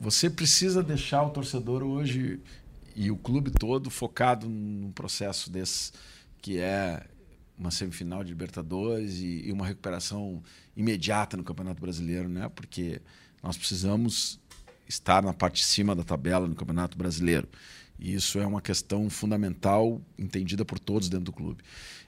você precisa deixar o torcedor hoje e o clube todo focado num processo desse que é uma semifinal de Libertadores e, e, uma recuperação imediata no Campeonato Brasileiro, né? Porque nós precisamos estar na parte de cima da tabela no Campeonato Brasileiro. E isso é uma questão fundamental, entendida por todos dentro do clube.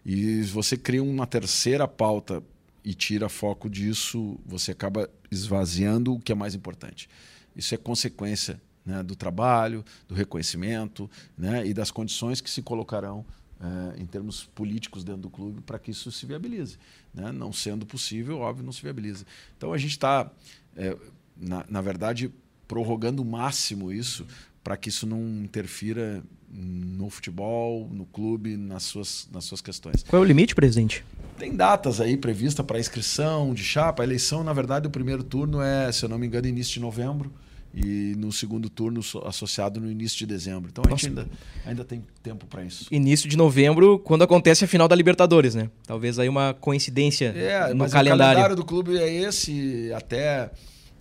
E você cria uma terceira pauta e tira foco disso, você acaba esvaziando o que é mais importante. Isso é consequência né, do trabalho, do reconhecimento né, e das condições que se colocarão é, em termos políticos dentro do clube para que isso se viabilize. Né? Não sendo possível, óbvio, não se viabiliza. Então a gente está, é, na, na verdade, prorrogando o máximo isso para que isso não interfira no futebol, no clube, nas suas, nas suas questões. Qual é o limite, presidente? Tem datas aí previstas para inscrição de chapa. A eleição, na verdade, o primeiro turno é, se eu não me engano, início de novembro e no segundo turno associado no início de dezembro. Então a gente ainda, ainda tem tempo para isso. Início de novembro, quando acontece a final da Libertadores, né? Talvez aí uma coincidência é, no mas calendário. O calendário do clube é esse, até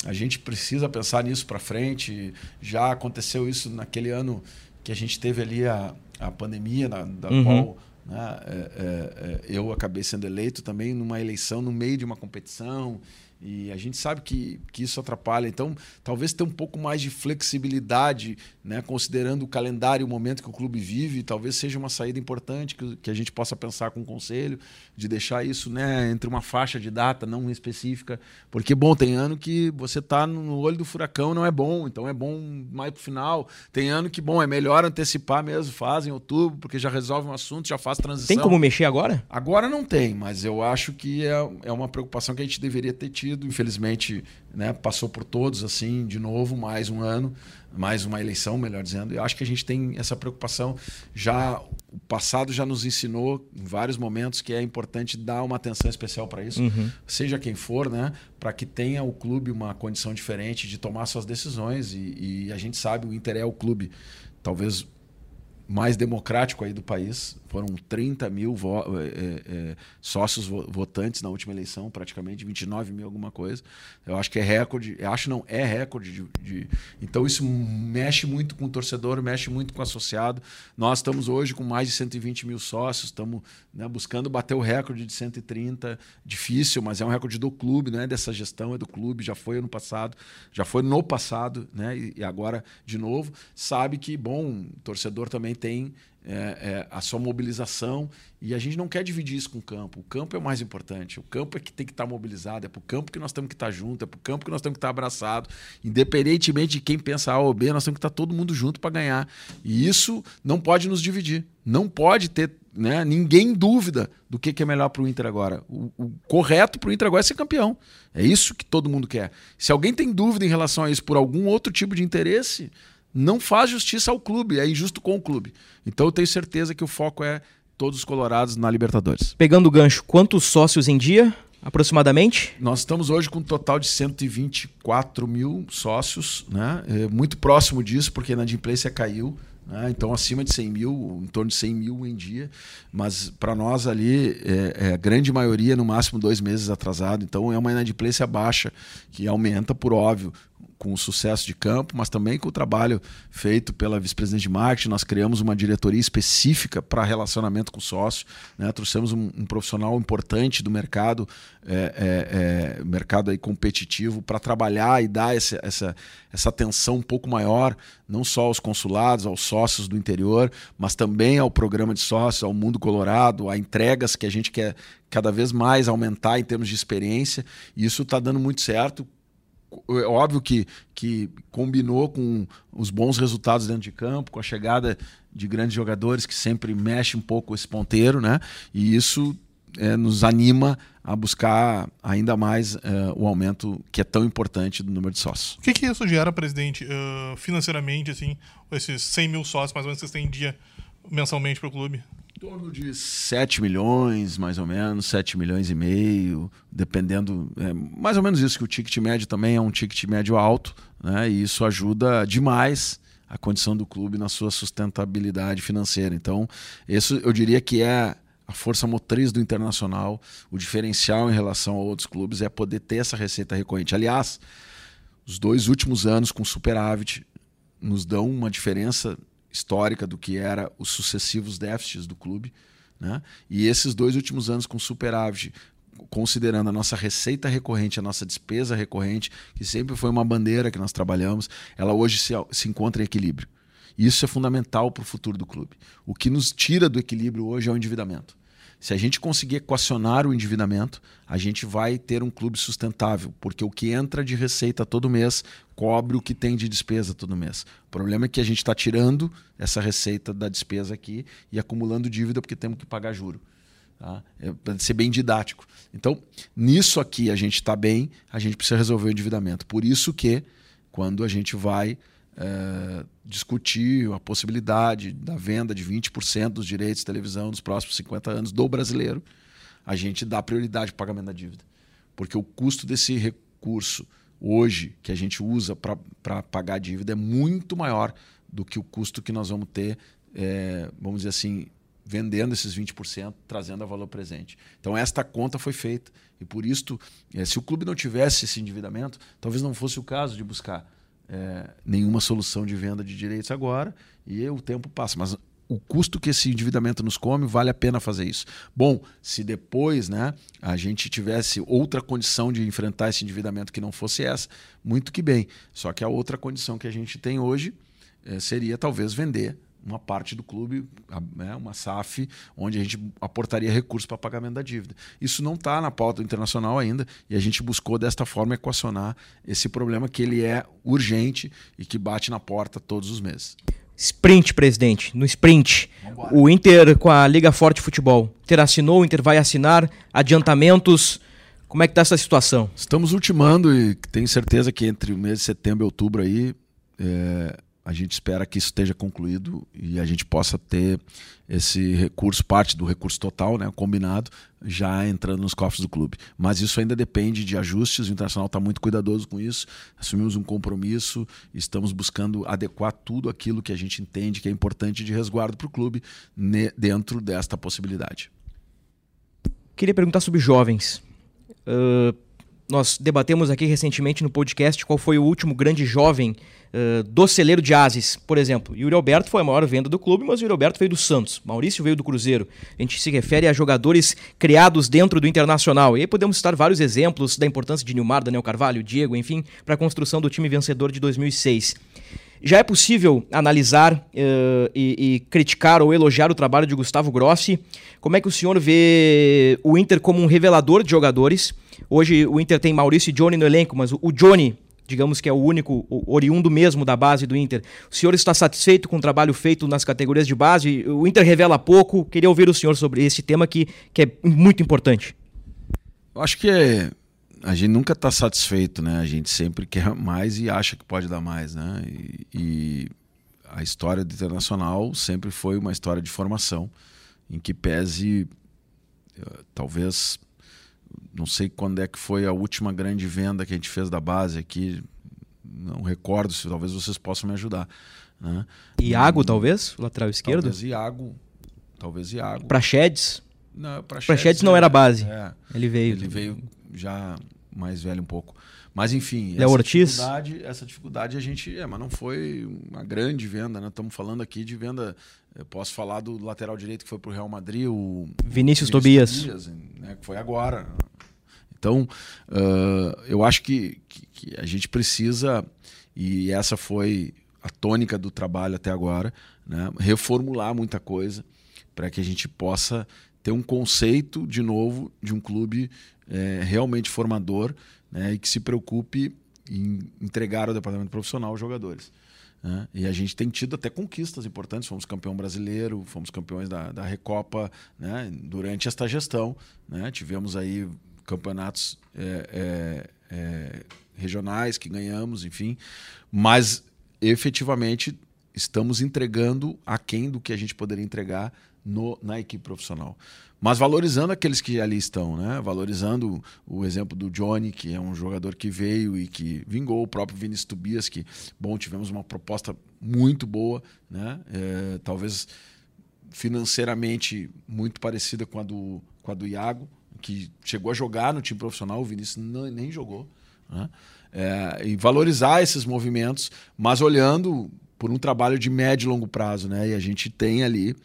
a gente precisa pensar nisso para frente. Já aconteceu isso naquele ano que a gente teve ali a, a pandemia, na, da uhum. qual né, é, é, é eu acabei sendo eleito também numa eleição no meio de uma competição. E a gente sabe que, que isso atrapalha. Então, talvez ter um pouco mais de flexibilidade, né, considerando o calendário e o momento que o clube vive, talvez seja uma saída importante que, que a gente possa pensar com o conselho, de deixar isso né, entre uma faixa de data não específica. Porque, bom, tem ano que você está no olho do furacão não é bom, então é bom mais para o final. Tem ano que, bom, é melhor antecipar mesmo, faz em outubro, porque já resolve um assunto, já faz transição. Tem como mexer agora? Agora não tem, mas eu acho que é, é uma preocupação que a gente deveria ter tido infelizmente, né, passou por todos assim, de novo, mais um ano, mais uma eleição, melhor dizendo. Eu acho que a gente tem essa preocupação já o passado já nos ensinou em vários momentos que é importante dar uma atenção especial para isso, uhum. seja quem for, né, para que tenha o clube uma condição diferente de tomar suas decisões e, e a gente sabe o Inter é o clube talvez mais democrático aí do país. Foram 30 mil vo é, é, sócios vo votantes na última eleição, praticamente 29 mil alguma coisa. Eu acho que é recorde, acho não, é recorde. De, de... Então isso mexe muito com o torcedor, mexe muito com o associado. Nós estamos hoje com mais de 120 mil sócios, estamos né, buscando bater o recorde de 130. Difícil, mas é um recorde do clube, não é dessa gestão, é do clube. Já foi ano passado, já foi no passado, né? E, e agora de novo. Sabe que, bom, o torcedor também tem é, é, a sua mobilização e a gente não quer dividir isso com o campo. O campo é o mais importante. O campo é que tem que estar mobilizado, é para o campo que nós temos que estar junto, é para o campo que nós temos que estar abraçado. Independentemente de quem pensa A ou B, nós temos que estar todo mundo junto para ganhar. E isso não pode nos dividir. Não pode ter né, ninguém dúvida do que, que é melhor para o Inter agora. O, o correto para o Inter agora é ser campeão. É isso que todo mundo quer. Se alguém tem dúvida em relação a isso por algum outro tipo de interesse, não faz justiça ao clube, é injusto com o clube. Então eu tenho certeza que o foco é todos os colorados na Libertadores. Pegando o gancho, quantos sócios em dia, aproximadamente? Nós estamos hoje com um total de 124 mil sócios, né? É muito próximo disso, porque a inadimplência caiu. Né? Então, acima de 100 mil, em torno de 100 mil em dia. Mas para nós ali, é, é, a grande maioria, no máximo dois meses atrasado. Então, é uma inadimplência baixa, que aumenta, por óbvio, com o sucesso de campo, mas também com o trabalho feito pela vice-presidente de marketing. Nós criamos uma diretoria específica para relacionamento com sócio. Né? Trouxemos um, um, profissional importante do mercado, é, é, é, mercado aí competitivo, para trabalhar e dar essa, essa, essa atenção um pouco maior, não só aos consulados, aos sócios do interior, mas também ao programa de sócios, ao Mundo Colorado, a entregas que a gente quer cada vez mais aumentar em termos de experiência. E isso está dando muito certo é óbvio que, que combinou com os bons resultados dentro de campo, com a chegada de grandes jogadores que sempre mexe um pouco esse ponteiro, né? E isso é, nos anima a buscar ainda mais é, o aumento que é tão importante do número de sócios. O que, que isso gera, presidente, uh, financeiramente, assim, esses 100 mil sócios mais ou menos que vocês têm em dia mensalmente para o clube? Torno de 7 milhões, mais ou menos, 7 milhões e meio, dependendo. É, mais ou menos isso, que o ticket médio também é um ticket médio alto, né? E isso ajuda demais a condição do clube na sua sustentabilidade financeira. Então, isso eu diria que é a força motriz do internacional, o diferencial em relação a outros clubes é poder ter essa receita recorrente. Aliás, os dois últimos anos com superávit nos dão uma diferença histórica do que era os sucessivos déficits do clube. Né? E esses dois últimos anos com superávit, considerando a nossa receita recorrente, a nossa despesa recorrente, que sempre foi uma bandeira que nós trabalhamos, ela hoje se, se encontra em equilíbrio. Isso é fundamental para o futuro do clube. O que nos tira do equilíbrio hoje é o endividamento. Se a gente conseguir equacionar o endividamento, a gente vai ter um clube sustentável, porque o que entra de receita todo mês cobre o que tem de despesa todo mês. O problema é que a gente está tirando essa receita da despesa aqui e acumulando dívida porque temos que pagar juro. Tá? É, para ser bem didático. Então, nisso aqui a gente está bem, a gente precisa resolver o endividamento. Por isso que, quando a gente vai é, discutir a possibilidade da venda de 20% dos direitos de televisão nos próximos 50 anos do brasileiro, a gente dá prioridade para pagamento da dívida. Porque o custo desse recurso hoje que a gente usa para pagar a dívida é muito maior do que o custo que nós vamos ter, é, vamos dizer assim, vendendo esses 20%, trazendo a valor presente. Então, esta conta foi feita. E por isso, é, se o clube não tivesse esse endividamento, talvez não fosse o caso de buscar é, nenhuma solução de venda de direitos agora e o tempo passa. Mas o custo que esse endividamento nos come, vale a pena fazer isso. Bom, se depois né, a gente tivesse outra condição de enfrentar esse endividamento que não fosse essa, muito que bem. Só que a outra condição que a gente tem hoje é, seria talvez vender uma parte do clube, né, uma SAF, onde a gente aportaria recursos para pagamento da dívida. Isso não está na pauta internacional ainda e a gente buscou desta forma equacionar esse problema que ele é urgente e que bate na porta todos os meses. Sprint, presidente, no sprint. Vambora. O Inter com a Liga Forte Futebol. O Inter assinou, o Inter vai assinar, adiantamentos. Como é que está essa situação? Estamos ultimando e tenho certeza que entre o mês de setembro e outubro aí é, a gente espera que isso esteja concluído e a gente possa ter esse recurso, parte do recurso total, né, combinado, já entrando nos cofres do clube. Mas isso ainda depende de ajustes, o Internacional está muito cuidadoso com isso, assumimos um compromisso, estamos buscando adequar tudo aquilo que a gente entende que é importante de resguardo para o clube dentro desta possibilidade. Queria perguntar sobre jovens. Uh, nós debatemos aqui recentemente no podcast qual foi o último grande jovem uh, do celeiro de Ases, por exemplo. Yuri Alberto foi a maior venda do clube, mas o Yuri Alberto veio do Santos. Maurício veio do Cruzeiro. A gente se refere a jogadores criados dentro do Internacional. E aí podemos citar vários exemplos da importância de Nilmar, Daniel Carvalho, Diego, enfim, para a construção do time vencedor de 2006. Já é possível analisar uh, e, e, criticar ou elogiar o trabalho de Gustavo Grossi. Como é que o senhor vê o Inter como um revelador de jogadores? Hoje o Inter tem Maurício e Johnny no elenco, mas o Johnny, digamos que é o único oriundo mesmo da base do Inter. O senhor está satisfeito com o trabalho feito nas categorias de base? O Inter revela pouco. Queria ouvir o senhor sobre esse tema que, que é muito importante. Eu acho que é a gente nunca está satisfeito, né? A gente sempre quer mais e acha que pode dar mais, né? E, e, a história do Internacional sempre foi uma história de formação, em que pese, eh, talvez, não sei quando é que foi a última grande venda que a gente fez da base aqui, não recordo, se talvez vocês possam me ajudar. Né? Iago, hum, talvez, lateral esquerdo? Talvez Iago, talvez Iago. Praxedes? Não, Praxedes, não era base. É, ele veio. Ele veio já mais velho um pouco. Mas enfim, essa Ortiz? dificuldade, essa dificuldade a gente, é, mas não foi uma grande venda, né? Estamos falando aqui de venda, eu posso falar do lateral direito que foi para o Real Madrid, o Vinícius, Vinícius Tobias, Tobias né? que foi agora. Então, uh, eu acho que, que, que a gente precisa e essa foi a tônica do trabalho até agora, né? reformular muita coisa para que a gente possa ter um conceito de novo de um clube é, realmente formador né, e que se preocupe em entregar ao departamento profissional os jogadores. Né? E a gente tem tido até conquistas importantes, fomos campeão brasileiro, fomos campeões da, da Recopa né, durante esta gestão. Né? Tivemos aí campeonatos é, é, é regionais que ganhamos, enfim, mas efetivamente estamos entregando aquém do que a gente poderia entregar no, na equipe profissional mas valorizando aqueles que ali estão, né? Valorizando o exemplo do Johnny, que é um jogador que veio e que vingou, o próprio Vinícius Tobias, que, bom, tivemos uma proposta muito boa, né? É, talvez financeiramente muito parecida com a, do, com a do Iago, que chegou a jogar no time profissional, o Vinícius não, nem jogou. Né? É, e valorizar esses movimentos, mas olhando por um trabalho de médio e longo prazo, né? E a gente tem ali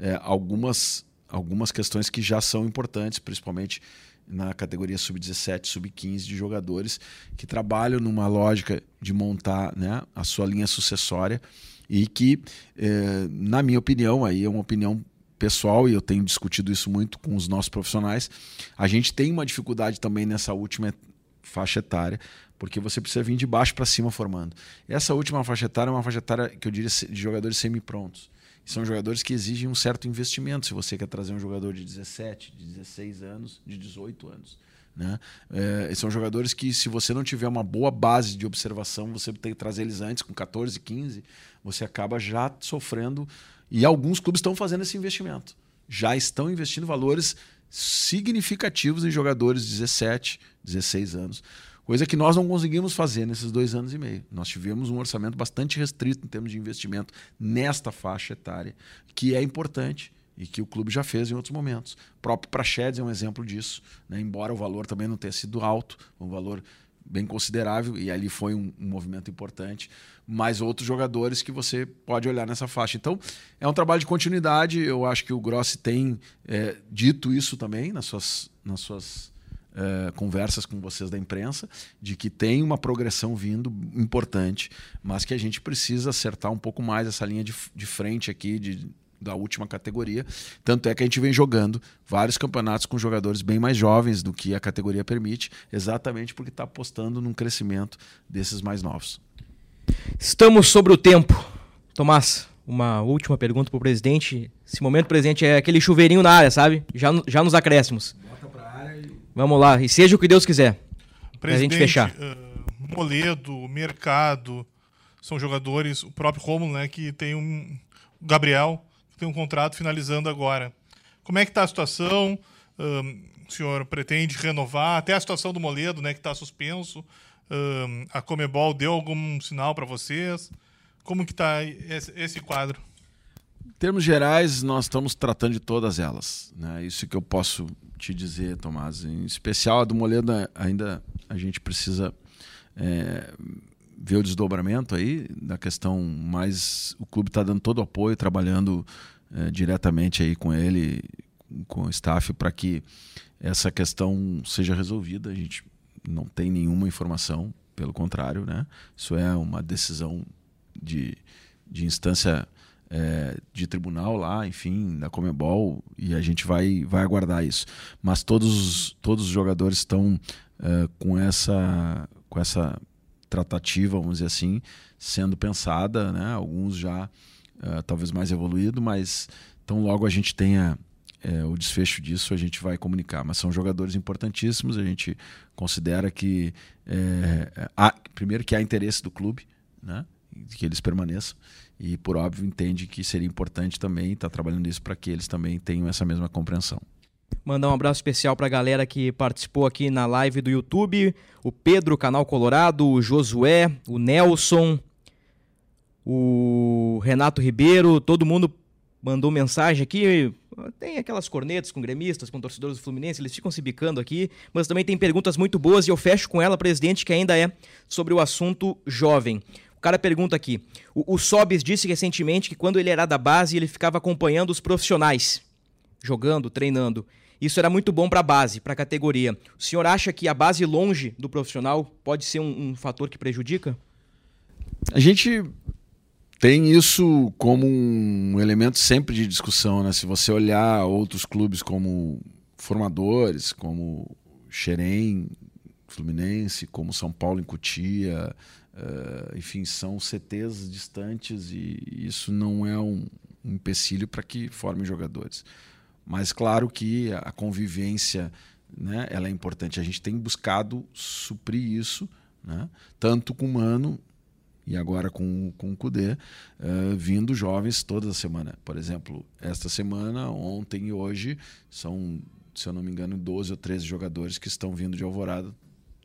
é, algumas algumas questões que já são importantes, principalmente na categoria sub-17, sub-15 de jogadores que trabalham numa lógica de montar né, a sua linha sucessória e que, eh, na minha opinião, aí é uma opinião pessoal e eu tenho discutido isso muito com os nossos profissionais, a gente tem uma dificuldade também nessa última faixa etária, porque você precisa vir de baixo para cima formando. Essa última faixa etária é uma faixa etária que eu diria de jogadores semi-prontos são jogadores que exigem um certo investimento. Se você quer trazer um jogador de 17, de 16 anos, de 18 anos. Né? É, são jogadores que, se você não tiver uma boa base de observação, você tem que trazer eles antes, com 14, 15, você acaba já sofrendo. E alguns clubes estão fazendo esse investimento. Já estão investindo valores significativos em jogadores de 17, 16 anos. Coisa que nós não conseguimos fazer nesses dois anos e meio. Nós tivemos um orçamento bastante restrito em termos de investimento nesta faixa etária, que é importante e que o clube já fez em outros momentos. O próprio Praxedes é um exemplo disso, né? embora o valor também não tenha sido alto, um valor bem considerável, e ali foi um, um, movimento importante, mas outros jogadores que você pode olhar nessa faixa. Então, é um trabalho de continuidade, eu acho que o Grossi tem é, dito isso também nas suas, nas suas Uh, conversas com vocês da imprensa de que tem uma progressão vindo importante, mas que a gente precisa acertar um pouco mais essa linha de, de frente aqui de, da última categoria. Tanto é que a gente vem jogando vários campeonatos com jogadores bem mais jovens do que a categoria permite, exatamente porque está apostando num crescimento desses mais novos. Estamos sobre o tempo. Tomás, uma última pergunta para o presidente. Esse momento presente é aquele chuveirinho na área, sabe? Já, já nos acréscimos. Vamos lá, e seja o que Deus quiser. Pra gente fechar. Uh, Moledo, Mercado, são jogadores, o próprio Romulo, né, que tem um. O Gabriel, que tem um contrato finalizando agora. Como é que está a situação? Uh, o senhor pretende renovar? Até a situação do Moledo, né, que está suspenso. Uh, a Comebol deu algum sinal para vocês? Como que está esse, esse quadro? Em termos gerais, nós estamos tratando de todas elas. Né? Isso que eu posso te dizer, Tomás. Em especial a do Moledo, ainda a gente precisa é, ver o desdobramento aí da questão, mas o clube está dando todo o apoio, trabalhando é, diretamente aí com ele, com o staff, para que essa questão seja resolvida. A gente não tem nenhuma informação, pelo contrário, né? Isso é uma decisão de, de instância é, de tribunal lá, enfim, da Comebol, e a gente vai, vai aguardar isso. Mas todos, todos os jogadores estão é, com, essa, com essa tratativa, vamos dizer assim, sendo pensada, né? alguns já é, talvez mais evoluído, mas tão logo a gente tenha é, o desfecho disso, a gente vai comunicar. Mas são jogadores importantíssimos, a gente considera que, é, há, primeiro, que há interesse do clube, né? que eles permaneçam, e por óbvio entende que seria importante também estar tá trabalhando isso para que eles também tenham essa mesma compreensão. Mandar um abraço especial para a galera que participou aqui na live do YouTube, o Pedro, Canal Colorado, o Josué, o Nelson, o Renato Ribeiro, todo mundo mandou mensagem aqui. Tem aquelas cornetas com gremistas, com torcedores do Fluminense, eles ficam se bicando aqui, mas também tem perguntas muito boas e eu fecho com ela, presidente, que ainda é sobre o assunto jovem. O cara pergunta aqui: o, o Sobis disse recentemente que quando ele era da base, ele ficava acompanhando os profissionais, jogando, treinando. Isso era muito bom para a base, para a categoria. O senhor acha que a base longe do profissional pode ser um, um fator que prejudica? A gente tem isso como um elemento sempre de discussão, né? Se você olhar outros clubes como formadores, como Xerém, Fluminense, como São Paulo em Cutia, Uh, enfim, são CTs distantes e isso não é um, um empecilho para que formem jogadores. Mas claro que a convivência né, ela é importante. A gente tem buscado suprir isso, né, tanto com o Mano e agora com, com o Cudê, uh, vindo jovens toda semana. Por exemplo, esta semana, ontem e hoje, são, se eu não me engano, 12 ou 13 jogadores que estão vindo de Alvorada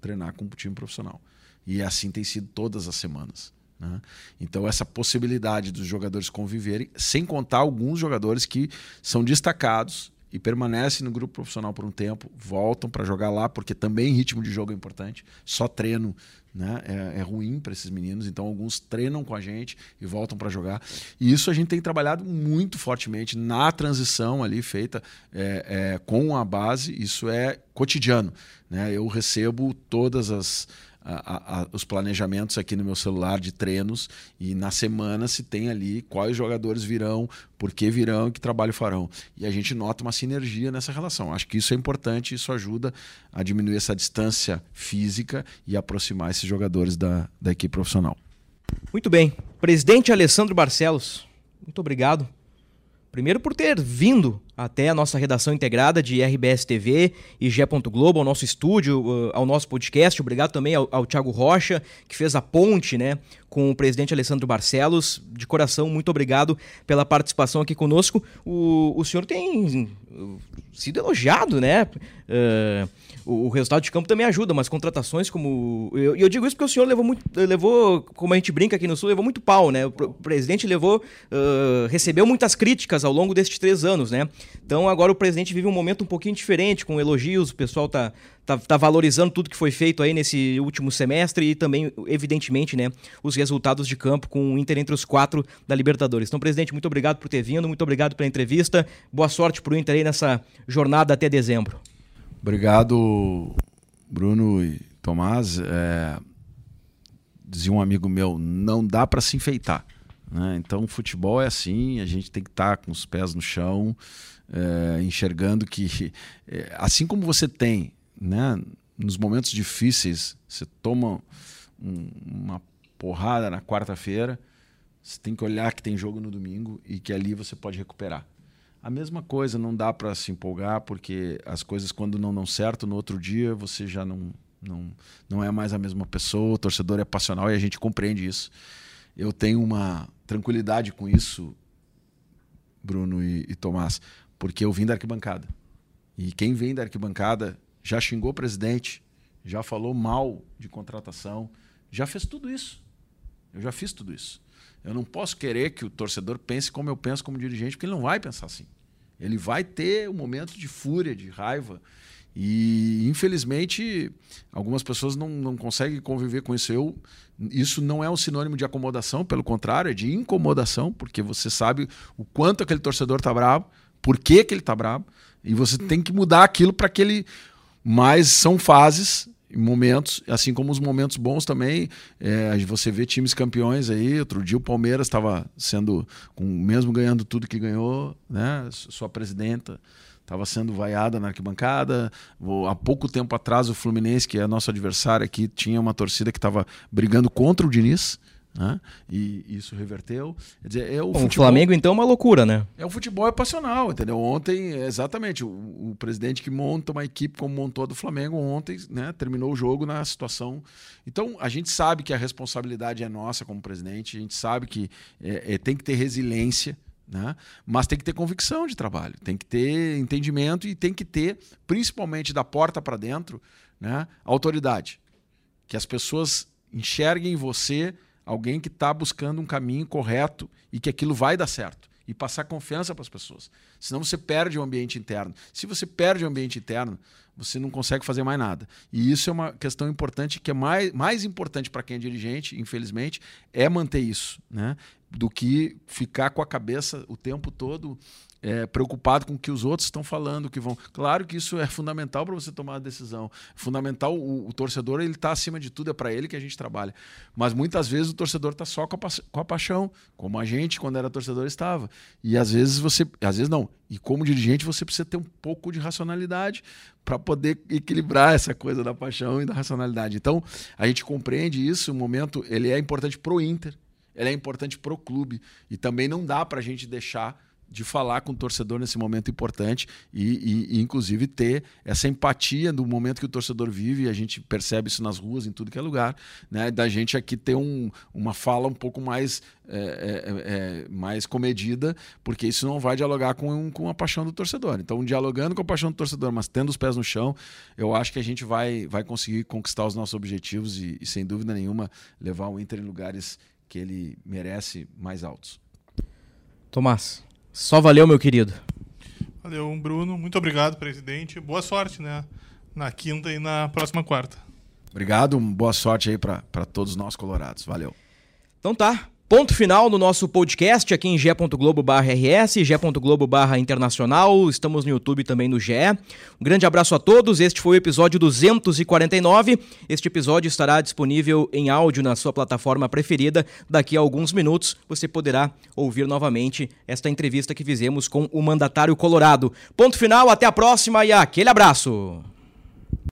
treinar com o time profissional. E assim tem sido todas as semanas. Né? Então, essa possibilidade dos jogadores conviverem, sem contar alguns jogadores que são destacados e permanecem no grupo profissional por um tempo, voltam para jogar lá, porque também ritmo de jogo é importante. Só treino né, é, é ruim para esses meninos, então alguns treinam com a gente e voltam para jogar. E isso a gente tem trabalhado muito fortemente na transição ali feita é, é, com a base, isso é cotidiano. Né? Eu recebo todas as a, a, os planejamentos aqui no meu celular de treinos e na semana se tem ali quais jogadores virão, por que virão e que trabalho farão. E a gente nota uma sinergia nessa relação. Acho que isso é importante, isso ajuda a diminuir essa distância física e aproximar esses jogadores da, da equipe profissional. Muito bem. Presidente Alessandro Barcelos, muito obrigado. Primeiro por ter vindo até a nossa redação integrada de RBS TV e G. Globo, ao nosso estúdio, ao nosso podcast. Obrigado também ao, ao Thiago Rocha, que fez a ponte né, com o presidente Alessandro Barcelos. De coração, muito obrigado pela participação aqui conosco. O, o senhor tem uh, sido elogiado, né? Uh, o, resultado de campo também ajuda, mas contratações como. E eu, eu, digo isso porque o senhor levou muito. levou, como a gente brinca aqui no Sul, levou muito pau, né? O, o presidente levou. Uh, recebeu muitas críticas ao longo destes três anos, né? Então agora o presidente vive um momento um pouquinho diferente, com elogios, o pessoal tá, tá, tá valorizando tudo que foi feito aí nesse último semestre e também, evidentemente, né, os resultados de campo com o Inter entre os quatro da Libertadores. Então, presidente, muito obrigado por ter vindo, muito obrigado pela entrevista. Boa sorte pro Inter aí nessa jornada até dezembro. Obrigado, Bruno e Tomás. É, dizia um amigo meu, não dá para se enfeitar. Né? Então, futebol é assim, a gente tem que estar tá com os pés no chão, é, enxergando que, é, assim como você tem, né, nos momentos difíceis, você toma um, uma porrada na quarta-feira, você tem que olhar que tem jogo no domingo e que ali você pode recuperar. A mesma coisa, não dá para se empolgar, porque as coisas, quando não dão certo, no outro dia você já não, não, não é mais a mesma pessoa, o torcedor é passional e a gente compreende isso. Eu tenho uma tranquilidade com isso, Bruno e, e Tomás, porque eu vim da arquibancada. E quem vem da arquibancada já xingou o presidente, já falou mal de contratação, já fez tudo isso. Eu já fiz tudo isso. Eu não posso querer que o torcedor pense como eu penso como dirigente, porque ele não vai pensar assim. Ele vai ter um momento de fúria, de raiva. E, infelizmente, algumas pessoas não, não conseguem conviver com isso. Eu, isso não é um sinônimo de acomodação, pelo contrário, é de incomodação, porque você sabe o quanto aquele torcedor está bravo, por que, que ele está bravo, e você tem que mudar aquilo para que ele. Mas são fases, momentos, assim como os momentos bons também. É, você vê times campeões aí. Outro dia o Palmeiras estava sendo, com, mesmo ganhando tudo que ganhou, né? Sua presidenta estava sendo vaiada na arquibancada. Há pouco tempo atrás, o Fluminense, que é nosso adversário aqui, tinha uma torcida que estava brigando contra o Diniz. Né? E isso reverteu. Quer dizer, é o, Bom, futebol, o Flamengo, então, é uma loucura, né? É o futebol é passional, entendeu? Ontem, exatamente, o, o, presidente que monta uma equipe como montou a do Flamengo, ontem né, terminou o jogo na situação. Então, a gente sabe que a responsabilidade é nossa como presidente, a gente sabe que é, é, tem que ter resiliência. Né? Mas tem que ter convicção de trabalho, tem que ter entendimento e tem que ter, principalmente da porta para dentro, né, autoridade. Que as pessoas enxerguem você alguém que está buscando um caminho correto e que aquilo vai dar certo. E passar confiança para as pessoas. Senão você perde o ambiente interno. Se você perde o ambiente interno, você não consegue fazer mais nada. E isso é uma questão importante, que é mais, mais importante para quem é dirigente, infelizmente, é manter isso. Né? Do que ficar com a cabeça o tempo todo é, preocupado com o que os outros estão falando, que vão. Claro que isso é fundamental para você tomar a decisão. Fundamental, o, o torcedor ele está acima de tudo, é para ele que a gente trabalha. Mas muitas vezes o torcedor está só com a, com a paixão, como a gente quando era torcedor estava. E às vezes você, às vezes não. E como dirigente você precisa ter um pouco de racionalidade para poder equilibrar essa coisa da paixão e da racionalidade. Então a gente compreende isso. O momento ele é importante pro Inter, ele é importante pro clube e também não dá para a gente deixar de falar com o torcedor nesse momento importante e, e, e, inclusive, ter essa empatia do momento que o torcedor vive, e a gente percebe isso nas ruas, em tudo que é lugar, né? da gente aqui ter um, uma fala um pouco mais, é, é, é, mais comedida, porque isso não vai dialogar com, com a paixão do torcedor. Então, dialogando com a paixão do torcedor, mas tendo os pés no chão, eu acho que a gente vai, vai conseguir conquistar os nossos objetivos e, e sem dúvida nenhuma, levar o Inter em lugares que ele merece mais altos. Tomás. Só valeu, meu querido. Valeu, Bruno. Muito obrigado, presidente. Boa sorte, né? Na quinta e na próxima quarta. Obrigado, boa sorte aí para todos nós colorados. Valeu. Então tá. Ponto final no nosso podcast aqui em g.globo.rs, g.globo.internacional, estamos no YouTube também no GE. Um grande abraço a todos, este foi o episódio 249. Este episódio estará disponível em áudio na sua plataforma preferida. Daqui a alguns minutos você poderá ouvir novamente esta entrevista que fizemos com o mandatário colorado. Ponto final, até a próxima e aquele abraço!